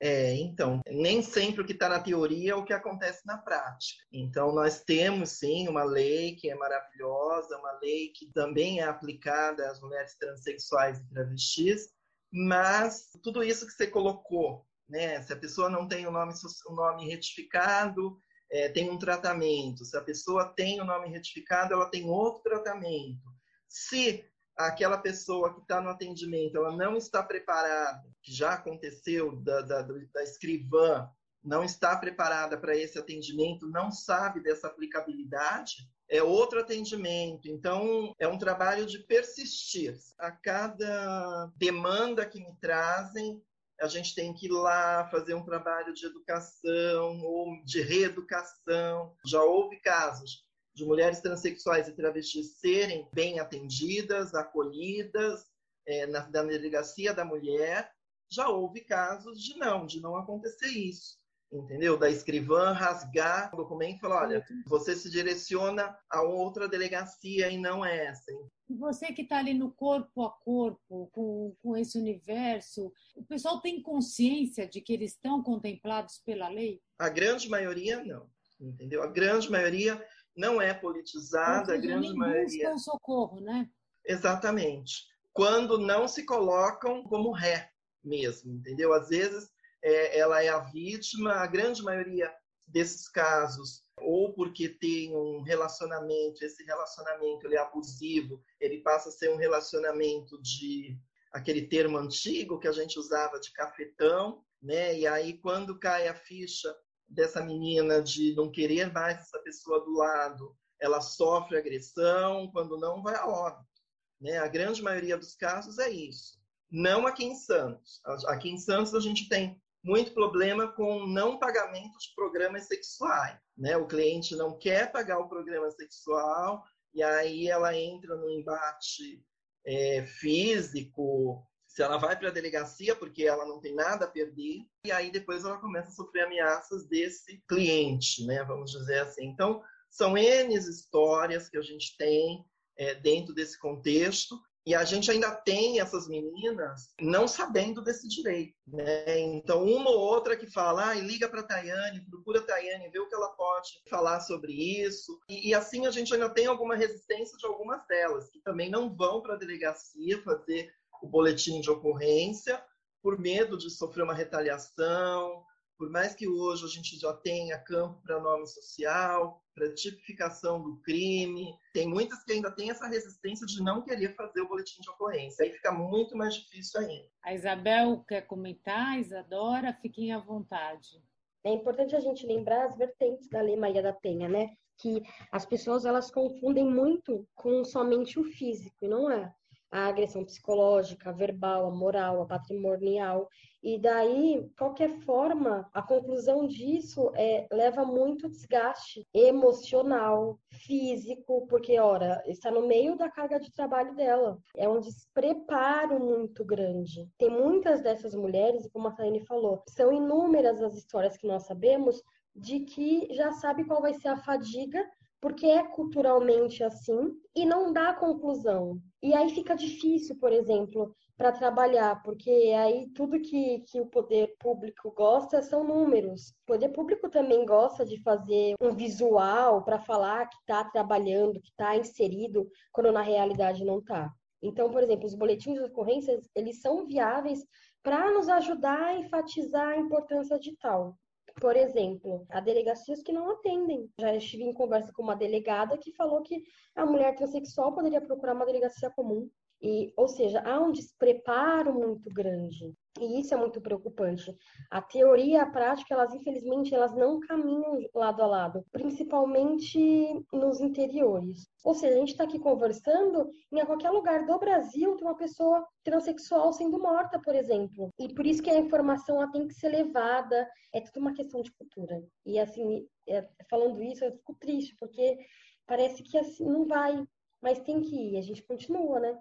É, então, nem sempre o que está na teoria é o que acontece na prática. Então, nós temos sim uma lei que é maravilhosa, uma lei que também é aplicada às mulheres transexuais e travestis, mas tudo isso que você colocou, né? Se a pessoa não tem o nome, o nome retificado, é, tem um tratamento. Se a pessoa tem o nome retificado, ela tem outro tratamento. Se aquela pessoa que está no atendimento, ela não está preparada, que já aconteceu da, da, da escrivã, não está preparada para esse atendimento, não sabe dessa aplicabilidade, é outro atendimento. Então, é um trabalho de persistir. A cada demanda que me trazem, a gente tem que ir lá fazer um trabalho de educação ou de reeducação. Já houve casos de mulheres transexuais e travestis serem bem atendidas, acolhidas é, na, na delegacia da mulher, já houve casos de não, de não acontecer isso entendeu? Da escrivã rasgar o documento e falar, olha, você se direciona a outra delegacia e não essa.
Você que está ali no corpo a corpo com, com esse universo, o pessoal tem consciência de que eles estão contemplados pela lei?
A grande maioria não, entendeu? A grande maioria não é politizada, a grande maioria.
Buscam socorro, né?
Exatamente. Quando não se colocam como ré mesmo, entendeu? Às vezes é, ela é a vítima, a grande maioria desses casos, ou porque tem um relacionamento, esse relacionamento ele é abusivo, ele passa a ser um relacionamento de aquele termo antigo que a gente usava de cafetão, né? E aí quando cai a ficha dessa menina de não querer mais essa pessoa do lado, ela sofre agressão, quando não vai a óbito. Né? A grande maioria dos casos é isso. Não aqui em Santos. Aqui em Santos a gente tem muito problema com não pagamento de programas sexuais. Né? O cliente não quer pagar o programa sexual e aí ela entra no embate é, físico, se ela vai para a delegacia porque ela não tem nada a perder, e aí depois ela começa a sofrer ameaças desse cliente, né? Vamos dizer assim. Então, são N histórias que a gente tem é, dentro desse contexto, e a gente ainda tem essas meninas não sabendo desse direito. Né? Então, uma ou outra que fala, ah, liga para a Tayane, procura a Tayane, vê o que ela pode falar sobre isso. E, e, assim a gente ainda tem alguma resistência de algumas delas, que também não vão para a delegacia fazer o boletim de ocorrência por medo de sofrer uma retaliação, por mais que hoje a gente já tenha campo para nome social, para tipificação do crime, tem muitas que ainda têm essa resistência de não querer fazer o boletim de ocorrência. Aí fica muito mais difícil ainda.
A Isabel quer comentar, Isadora, fiquem à vontade.
É importante a gente lembrar as vertentes da Lei Maria da Penha, né? Que as pessoas elas confundem muito com somente o físico, e não é a agressão psicológica, a verbal, a moral, a patrimonial. E daí, qualquer forma, a conclusão disso é leva muito desgaste emocional, físico, porque, ora, está no meio da carga de trabalho dela. É um despreparo muito grande. Tem muitas dessas mulheres, como a Taine falou, são inúmeras as histórias que nós sabemos de que já sabe qual vai ser a fadiga porque é culturalmente assim e não dá conclusão. E aí fica difícil, por exemplo, para trabalhar, porque aí tudo que, que o poder público gosta são números. O poder público também gosta de fazer um visual para falar que está trabalhando, que está inserido, quando na realidade não está. Então, por exemplo, os boletins de ocorrências, eles são viáveis para nos ajudar a enfatizar a importância de tal. Por exemplo, há delegacias que não atendem. Já estive em conversa com uma delegada que falou que a mulher transexual poderia procurar uma delegacia comum. E, ou seja, há um despreparo muito grande. E isso é muito preocupante. A teoria e a prática, elas infelizmente, elas não caminham lado a lado, principalmente nos interiores. Ou seja, a gente está aqui conversando em qualquer lugar do Brasil tem uma pessoa transexual sendo morta, por exemplo. E por isso que a informação tem que ser levada. É tudo uma questão de cultura. E assim, é, falando isso, eu fico triste, porque parece que assim não vai. Mas tem que ir, a gente continua, né?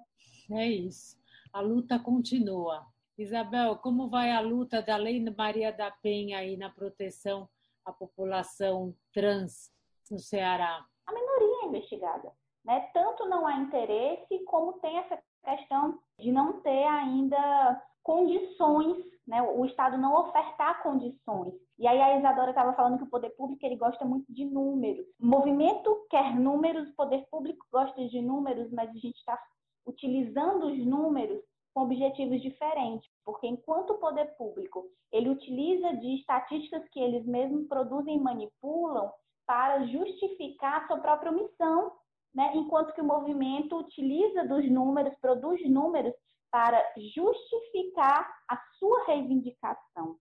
É isso. A luta continua. Isabel, como vai a luta da Lei Maria da Penha aí na proteção à população trans no Ceará?
A minoria é investigada. Né? Tanto não há interesse, como tem essa questão de não ter ainda condições, né? o Estado não ofertar condições. E aí a Isadora estava falando que o poder público ele gosta muito de números. O movimento quer números, o poder público gosta de números, mas a gente está utilizando os números com objetivos diferentes, porque enquanto o poder público ele utiliza de estatísticas que eles mesmos produzem e manipulam para justificar sua própria omissão, né? enquanto que o movimento utiliza dos números, produz números para justificar a sua reivindicação.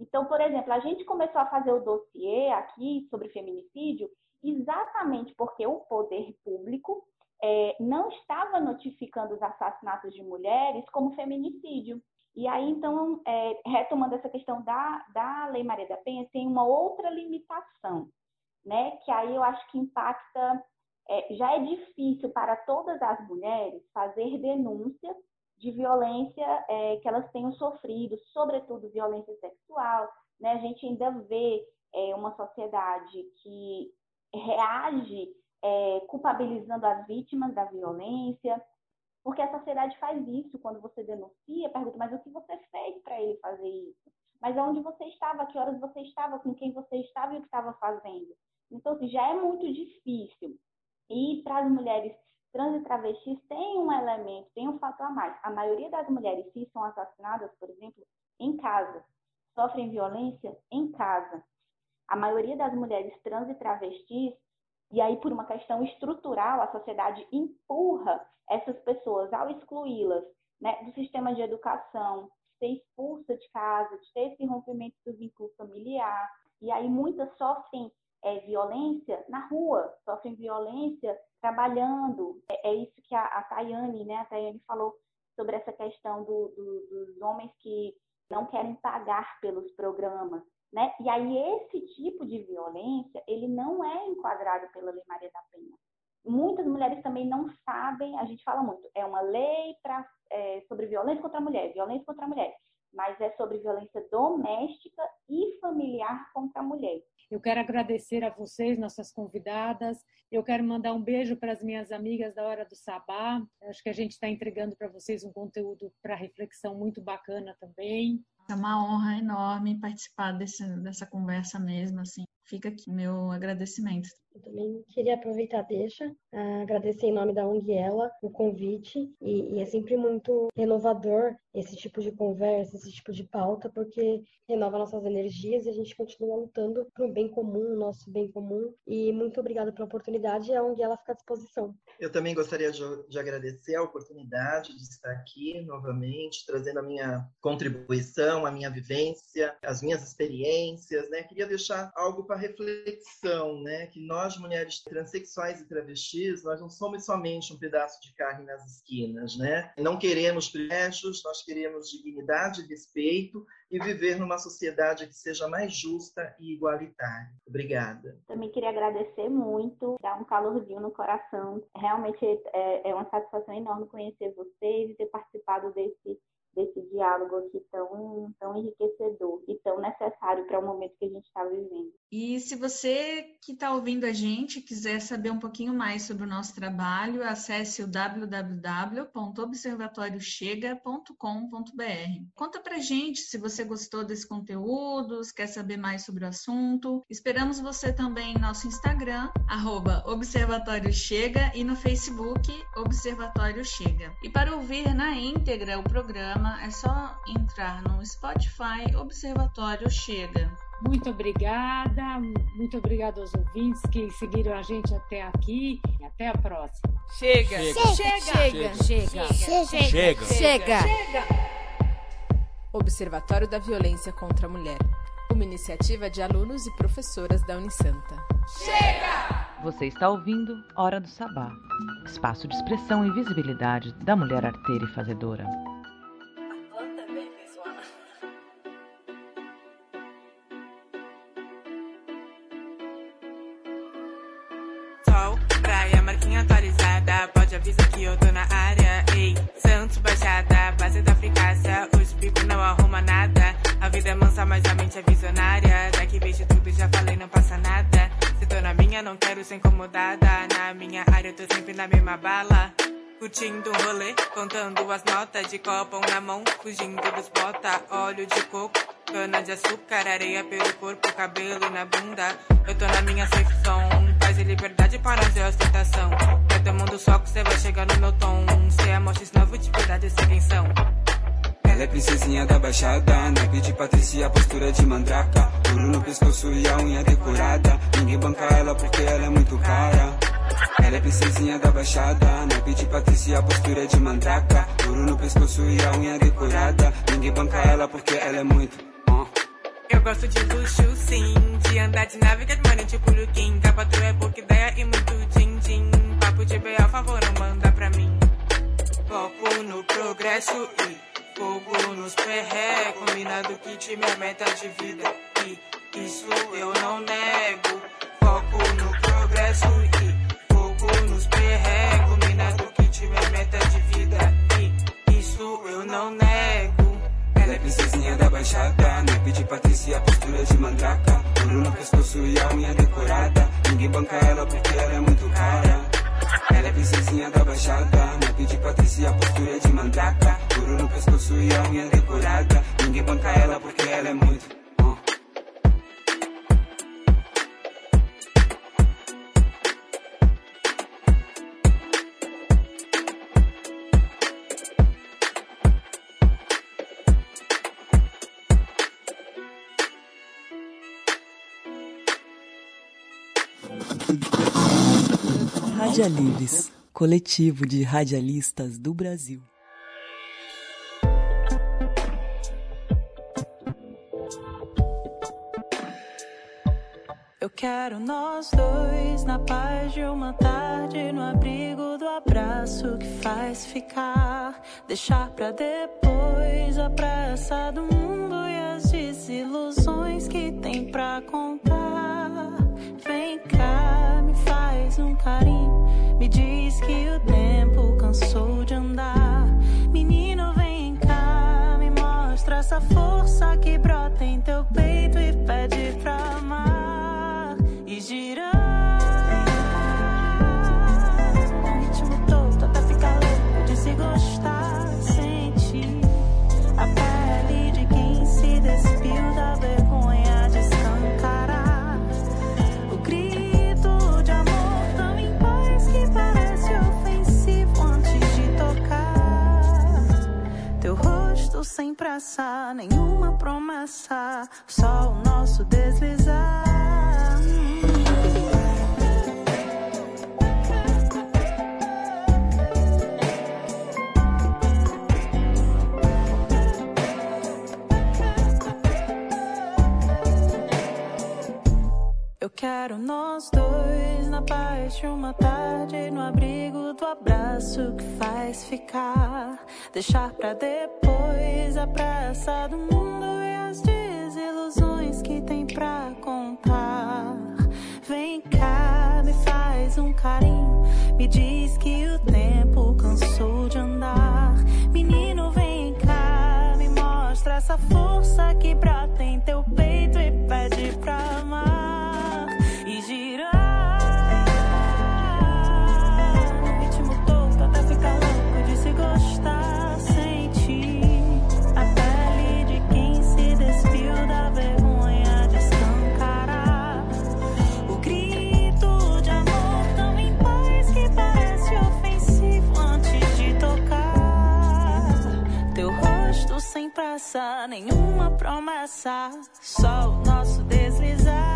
Então, por exemplo, a gente começou a fazer o dossiê aqui sobre feminicídio exatamente porque o poder público é, não estava notificando os assassinatos de mulheres como feminicídio. E aí, então, é, retomando essa questão da, da Lei Maria da Penha, tem uma outra limitação, né? Que aí eu acho que impacta. É, já é difícil para todas as mulheres fazer denúncias de violência é, que elas tenham sofrido, sobretudo violência sexual. Né? A gente ainda vê é, uma sociedade que reage é, culpabilizando as vítimas da violência, porque a sociedade faz isso quando você denuncia, pergunta, mas o que você fez para ele fazer isso? Mas onde você estava, que horas você estava, com quem você estava e o que estava fazendo? Então, assim, já é muito difícil. E para as mulheres trans e travestis tem um elemento, tem um fator a mais. A maioria das mulheres cis são assassinadas, por exemplo, em casa. Sofrem violência em casa. A maioria das mulheres trans e travestis e aí, por uma questão estrutural, a sociedade empurra essas pessoas ao excluí-las né, do sistema de educação, ser expulsa de casa, de ter esse rompimento do vínculo familiar. E aí, muitas sofrem é, violência na rua, sofrem violência trabalhando. É, é isso que a, a Tayane, né, a Tayane falou sobre essa questão do, do, dos homens que não querem pagar pelos programas. Né? E aí esse tipo de violência, ele não é enquadrado pela Lei Maria da Penha. Muitas mulheres também não sabem, a gente fala muito, é uma lei pra, é, sobre violência contra a mulher, violência contra a mulher, mas é sobre violência doméstica e familiar contra a mulher.
Eu quero agradecer a vocês, nossas convidadas. Eu quero mandar um beijo para as minhas amigas da Hora do Sabá. Acho que a gente está entregando para vocês um conteúdo para reflexão muito bacana também.
É uma honra enorme participar desse, dessa conversa mesmo, assim. Fica aqui meu agradecimento.
Eu também queria aproveitar, deixa, uh, agradecer em nome da ONG Ela o convite e, e, é sempre muito renovador esse tipo de conversa, esse tipo de pauta, porque renova nossas energias e a gente continua lutando para o bem comum, o nosso bem comum. E muito obrigada pela oportunidade e a ONG Ela fica à disposição.
Eu também gostaria de, de agradecer a oportunidade de estar aqui novamente, trazendo a minha contribuição, a minha vivência, as minhas experiências, né? Queria deixar algo para reflexão, né? Que nós mulheres transexuais e travestis, nós não somos somente um pedaço de carne nas esquinas, né? Não queremos privilégios, nós queremos dignidade, respeito e viver numa sociedade que seja mais justa e igualitária. Obrigada.
Também queria agradecer muito, dar um calorzinho no coração. Realmente é, é uma satisfação enorme conhecer vocês e ter participado desse desse diálogo aqui tão, tão enriquecedor e tão necessário para o momento que a gente está vivendo.
E se você que está ouvindo a gente quiser saber um pouquinho mais sobre o nosso trabalho, acesse o www.observatoriochega.com.br. Conta pra gente se você gostou desse conteúdo, quer saber mais sobre o assunto. Esperamos você também em nosso Instagram, arroba Observatório Chega, e no Facebook, Observatório Chega. E para ouvir na íntegra o programa, é só entrar no Spotify Observatório Chega.
Muito obrigada, muito obrigada aos ouvintes que seguiram a gente até aqui. E até a próxima.
Chega.
Chega.
Chega.
Chega.
Chega. Observatório da Violência contra a Mulher. Uma iniciativa de alunos e professoras da Unisanta.
Você está ouvindo Hora do Sabá, espaço de expressão e visibilidade da mulher arteira e fazedora.
Avisar que eu tô na área. Ei, Santos, Baixada, base da Fricácia. Os bico não arruma nada. A vida é mansa, mas a mente é visionária. Daqui vejo tudo, já falei, não passa nada. Se tô na minha, não quero ser incomodada. Na minha área, eu tô sempre na mesma bala. Curtindo o rolê, contando as notas de copão na mão, fugindo dos bota, óleo de coco, cana de açúcar, areia pelo corpo, cabelo na bunda. Eu tô na minha paz e liberdade para ter ostentação. Vai tomando soco, cê vai chegar no meu tom. Cê é morte, novo de verdade, sei quem são.
Ela é princesinha da baixada, naipe de Patrícia, postura de mandraca. Ouro no pescoço e a unha decorada. Ninguém banca ela porque ela é muito cara. Ela é princesinha da baixada, naipe de Patrícia, postura de mandraca. Ouro no pescoço e a unha decorada. Ninguém banca ela porque ela é muito.
Eu gosto de luxo, sim. De andar de nave que é tipo Luquim. Capa tu é pouca ideia e muito din-din. Papo de B.A. favor, não manda pra mim. Foco no progresso e fogo nos perré. Combinado que time é meta de vida. E isso eu não nego.
Radialivres, coletivo de radialistas do Brasil.
Eu quero nós dois na paz de uma tarde, no abrigo do abraço que faz ficar. Deixar pra depois a pressa do mundo e as desilusões que tem pra contar. Vem cá, faz um carinho, me diz que o tempo cansou de andar. Menino, vem cá, me mostra essa força que brota em teu peito e pede pra amar e girar. Sem pressa, nenhuma promessa, só o nosso deslizar. Eu quero nós dois na paz de uma tarde, no abrigo do abraço que faz ficar. Deixar pra depois a pressa do mundo e as desilusões que tem pra contar. Vem cá, me faz um carinho, me diz que o tempo cansou de andar. Menino, vem cá, me mostra essa força que brota em teu peito e pede pra amar. Pressa, nenhuma promessa, só o nosso deslizar.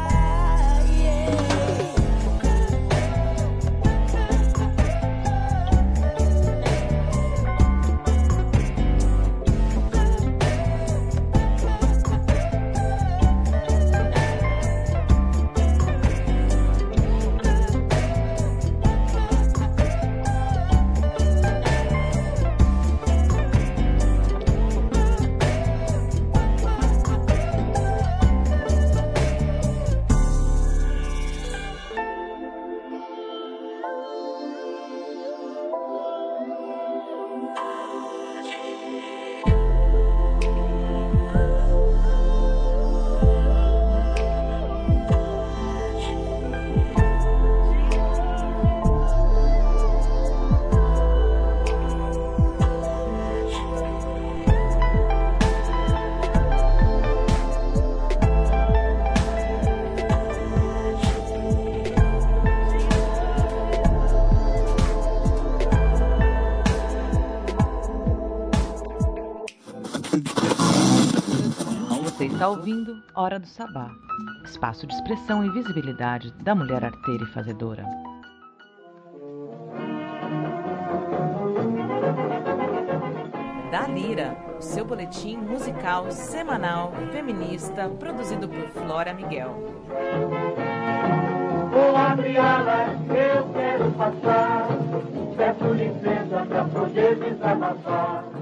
Está ouvindo Hora do Sabá, espaço de expressão e visibilidade da mulher arteira e fazedora.
Da Lira, o seu boletim musical semanal feminista produzido por Flora Miguel.
Vou abrir alas, eu quero passar. Peço licença pra poder desabafar.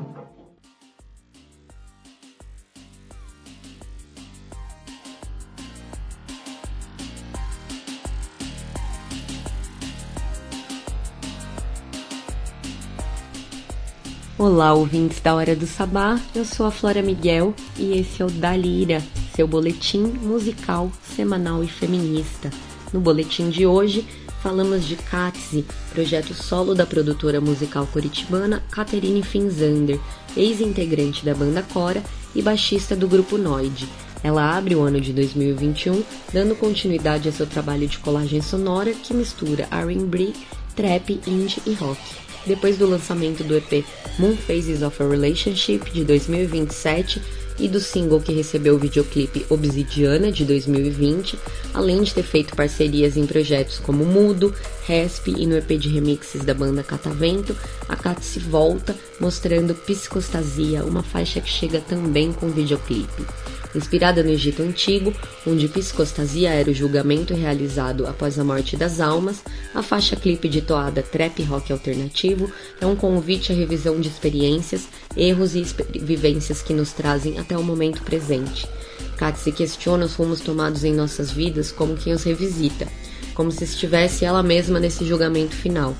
Olá, ouvintes da Hora do Sabá. Eu sou a Flora Miguel e esse é o Dalira, seu boletim musical semanal e feminista. No boletim de hoje, falamos de Katzi, projeto solo da produtora musical curitibana Caterine Finzander, ex-integrante da banda Cora e baixista do grupo Noid. Ela abre o ano de 2021 dando continuidade a seu trabalho de colagem sonora que mistura R&B, trap, indie e rock. Depois do lançamento do EP Moon Phases of a Relationship de 2027 e do single que recebeu o videoclipe Obsidiana de 2020, além de ter feito parcerias em projetos como Mudo, Resp e no EP de remixes da banda Catavento, a Kat se volta mostrando Psicostasia, uma faixa que chega também com videoclipe. Inspirada no Egito Antigo, onde psicostasia era o julgamento realizado após a morte das almas, a faixa clipe de toada trap rock alternativo é um convite à revisão de experiências, erros e vivências que nos trazem até o momento presente. Kat se questiona os rumos tomados em nossas vidas como quem os revisita, como se estivesse ela mesma nesse julgamento final.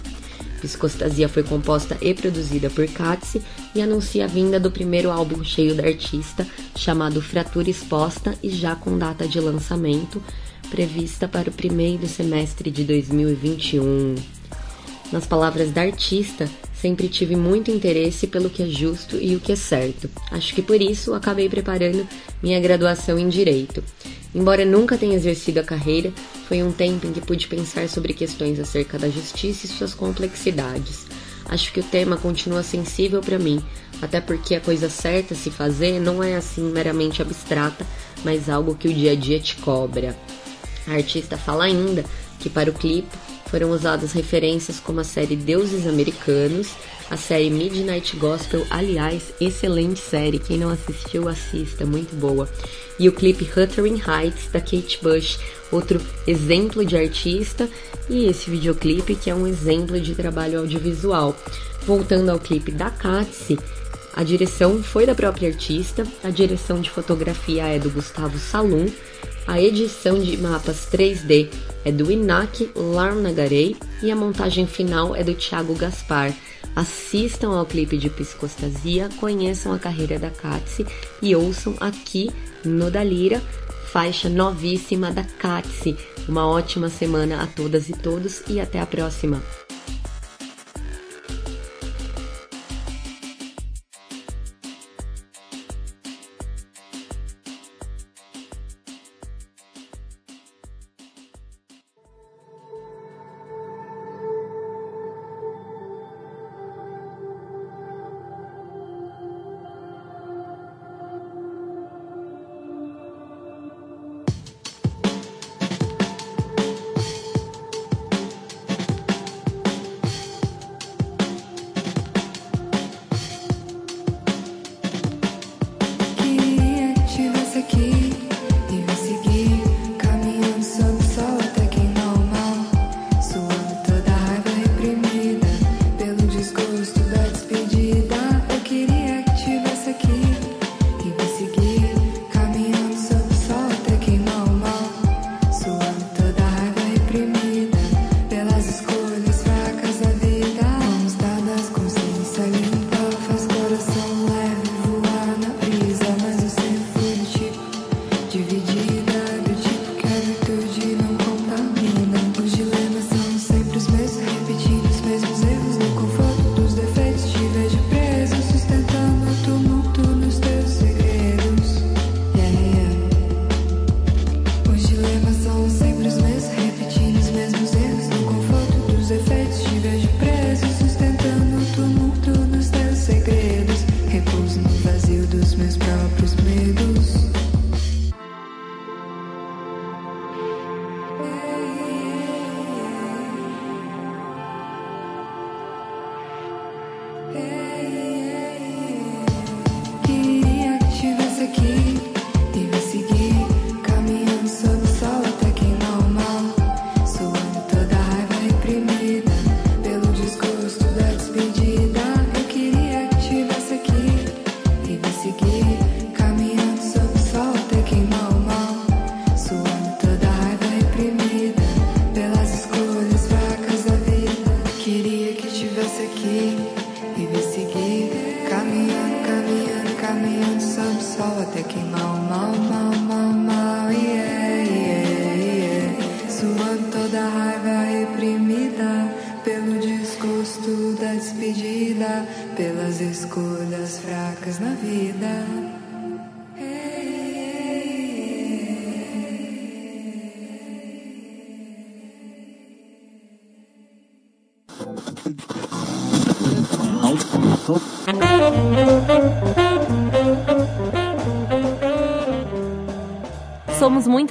Psicostasia foi composta e produzida por Katsi e anuncia a vinda do primeiro álbum cheio da artista, chamado Fratura Exposta e já com data de lançamento, prevista para o primeiro semestre de 2021. Nas palavras da artista, sempre tive muito interesse pelo que é justo e o que é certo. Acho que por isso acabei preparando minha graduação em Direito. Embora nunca tenha exercido a carreira, foi um tempo em que pude pensar sobre questões acerca da justiça e suas complexidades. Acho que o tema continua sensível para mim, até porque a coisa certa a se fazer não é assim meramente abstrata, mas algo que o dia a dia te cobra. A artista fala ainda que para o clipe foram usadas referências como a série Deuses Americanos, a série Midnight Gospel, aliás, excelente série, quem não assistiu, assista, muito boa, e o clipe Wuthering Heights, da Kate Bush, outro exemplo de artista, e esse videoclipe que é um exemplo de trabalho audiovisual. Voltando ao clipe da Katsi, a direção foi da própria artista, a direção de fotografia é do Gustavo Salum, a edição de mapas 3D é do Inak Larnagarey e a montagem final é do Thiago Gaspar. Assistam ao clipe de Psicostasia, conheçam a carreira da Katsi e ouçam aqui no Dalira, faixa novíssima da Katsi. Uma ótima semana a todas e todos e até a próxima.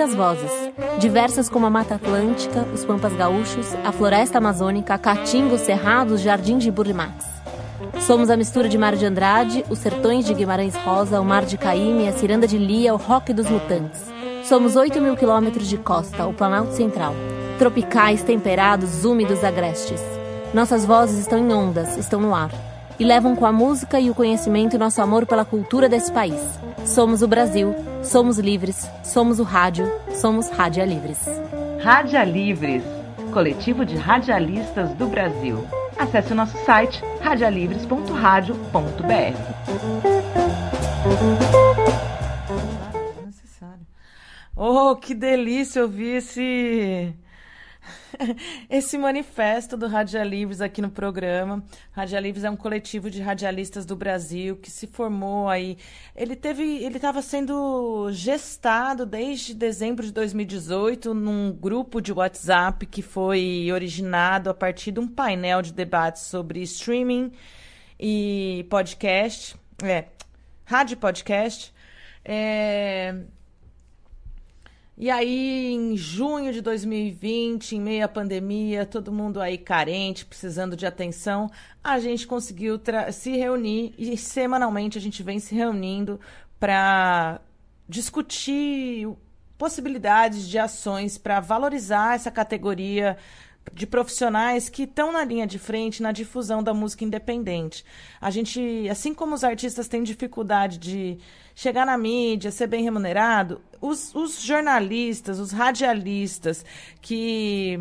Muitas vozes, diversas como a Mata Atlântica, os Pampas Gaúchos, a Floresta Amazônica, Caatinga, os Cerrados, os Jardins de Burrimax. Somos a mistura de Mar de Andrade, os Sertões de Guimarães Rosa, o Mar de Caíme, a Ciranda de Lia, o Rock dos Mutantes. Somos 8 mil quilômetros de costa, o Planalto Central. Tropicais, temperados, úmidos, agrestes. Nossas vozes estão em ondas, estão no ar. E levam com a música e o conhecimento nosso amor pela cultura desse país. Somos o Brasil, somos livres, somos o rádio, somos Rádia Livres.
Rádia Livres, coletivo de radialistas do Brasil. Acesse o nosso site radialivres.radio.br.
Oh, que delícia ouvir esse esse manifesto do Radialivres aqui no programa. Radialivres é um coletivo de radialistas do Brasil que se formou aí. Ele teve, ele estava sendo gestado desde dezembro de 2018 num grupo de WhatsApp que foi originado a partir de um painel de debates sobre streaming e podcast, é, rádio podcast. É, e aí, em junho de 2020, em meio à pandemia, todo mundo aí carente, precisando de atenção, a gente conseguiu se reunir e semanalmente a gente vem se reunindo para discutir possibilidades de ações para valorizar essa categoria de profissionais que estão na linha de frente na difusão da música independente. A gente, assim como os artistas têm dificuldade de chegar na mídia, ser bem remunerado, os, os jornalistas, os radialistas que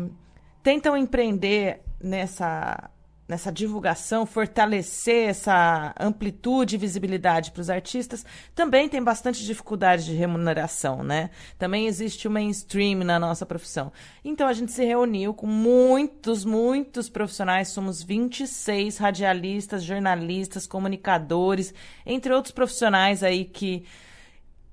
tentam empreender nessa nessa divulgação, fortalecer essa amplitude e visibilidade para os artistas, também tem bastante dificuldade de remuneração, né? Também existe o mainstream na nossa profissão. Então a gente se reuniu com muitos, muitos profissionais, somos 26 radialistas, jornalistas, comunicadores, entre outros profissionais aí que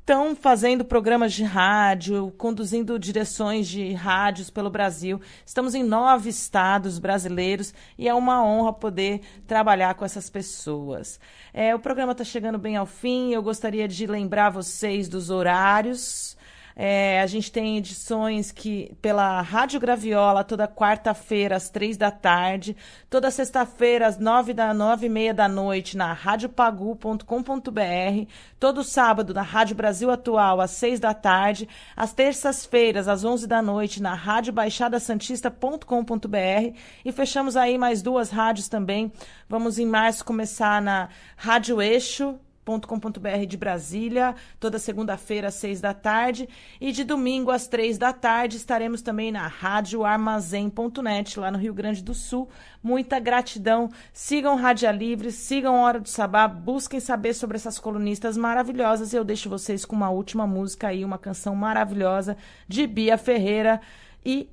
estão fazendo programas de rádio, conduzindo direções de rádios pelo Brasil. Estamos em nove estados brasileiros e é uma honra poder trabalhar com essas pessoas. É, o programa está chegando bem ao fim. Eu gostaria de lembrar vocês dos horários. É, a gente tem edições que pela Rádio Graviola toda quarta-feira às três da tarde, toda sexta-feira às nove da nove e meia da noite na radiopagu.com.br, todo sábado na Rádio Brasil Atual às seis da tarde, às terças-feiras às onze da noite na Rádio Baixada Santista.com.br e fechamos aí mais duas rádios também. Vamos em março começar na Rádio Eixo www.radioarmazém.com.br de Brasília, toda segunda-feira às seis da tarde. E de domingo às três da tarde estaremos também na radioarmazém.net, lá no Rio Grande do Sul. Muita gratidão. Sigam Rádia Livre, sigam Hora do Sabá, busquem saber sobre essas colunistas maravilhosas. E eu deixo vocês com uma última música aí, uma canção maravilhosa de Bia Ferreira. E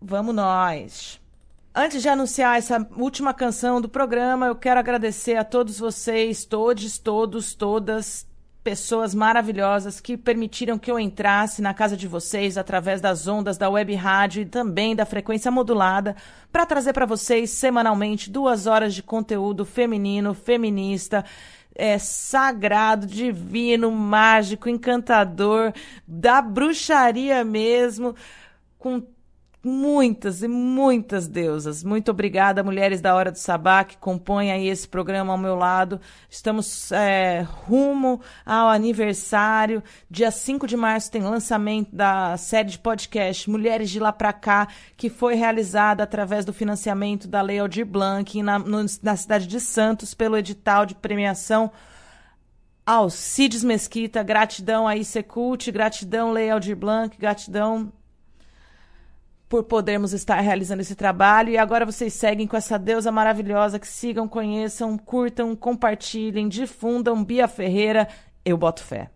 vamos nós! Antes de anunciar essa última canção do programa, eu quero agradecer a todos vocês, todos, todos, todas, pessoas maravilhosas que permitiram que eu entrasse na casa de vocês através das ondas da web rádio e também da frequência modulada para trazer para vocês semanalmente duas horas de conteúdo feminino, feminista, é, sagrado, divino, mágico, encantador, da bruxaria mesmo, com muitas e muitas deusas. Muito obrigada, mulheres da Hora do Sabá, que compõem aí esse programa ao meu lado. Estamos é, rumo ao aniversário. Dia 5 de março tem lançamento da série de podcast Mulheres de Lá Pra Cá, que foi realizada através do financiamento da Lei Aldir Blanc na, no, na cidade de Santos, pelo edital de premiação Alcides Mesquita, gratidão aí Secult, gratidão Lei Aldir Blanc, gratidão por podermos estar realizando esse trabalho. E agora vocês seguem com essa deusa maravilhosa. Que sigam, conheçam, curtam, compartilhem, difundam. Bia Ferreira, eu boto fé.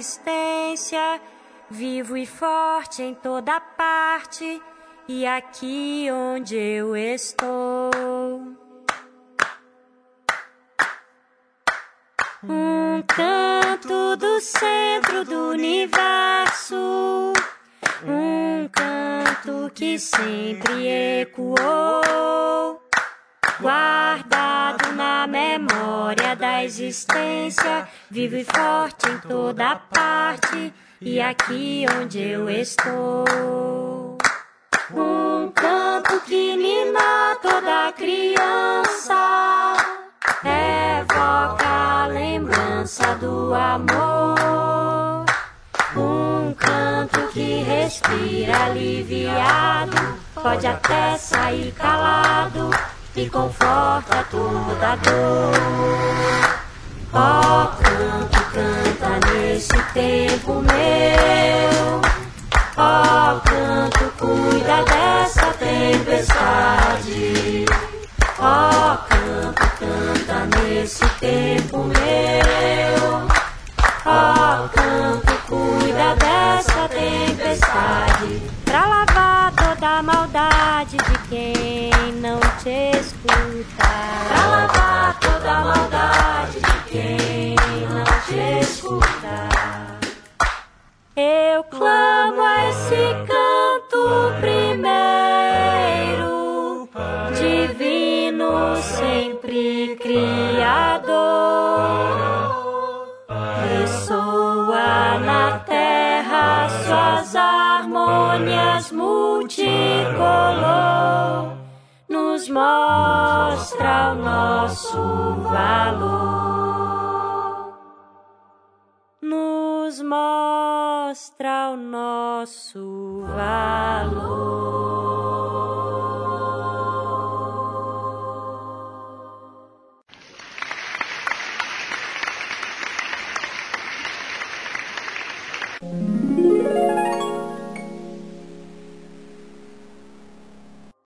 existência, vivo e forte em toda parte e aqui onde eu estou. Um canto do centro do universo, um canto que sempre ecoou guardado na memória da existência, vivo e forte em toda parte e aqui onde eu estou. Um canto que mina toda criança, evoca a lembrança do amor. Um canto que respira aliviado, pode até sair calado e conforta toda dor. Ó, oh, canto, canta nesse tempo meu. Ó, oh, canto, cuida dessa tempestade. Ó, oh, canto, canta nesse tempo meu. Ó, canto, cuida dessa tempestade. Pra lavar toda a maldade de quem não te escuta. Pra lavar toda a maldade de quem não te escuta. Eu clamo a esse canto primeiro, divino sempre criador. Ressoa na terra suas harmônias multicolor, nos mostra o nosso valor. Nos mostra o nosso valor.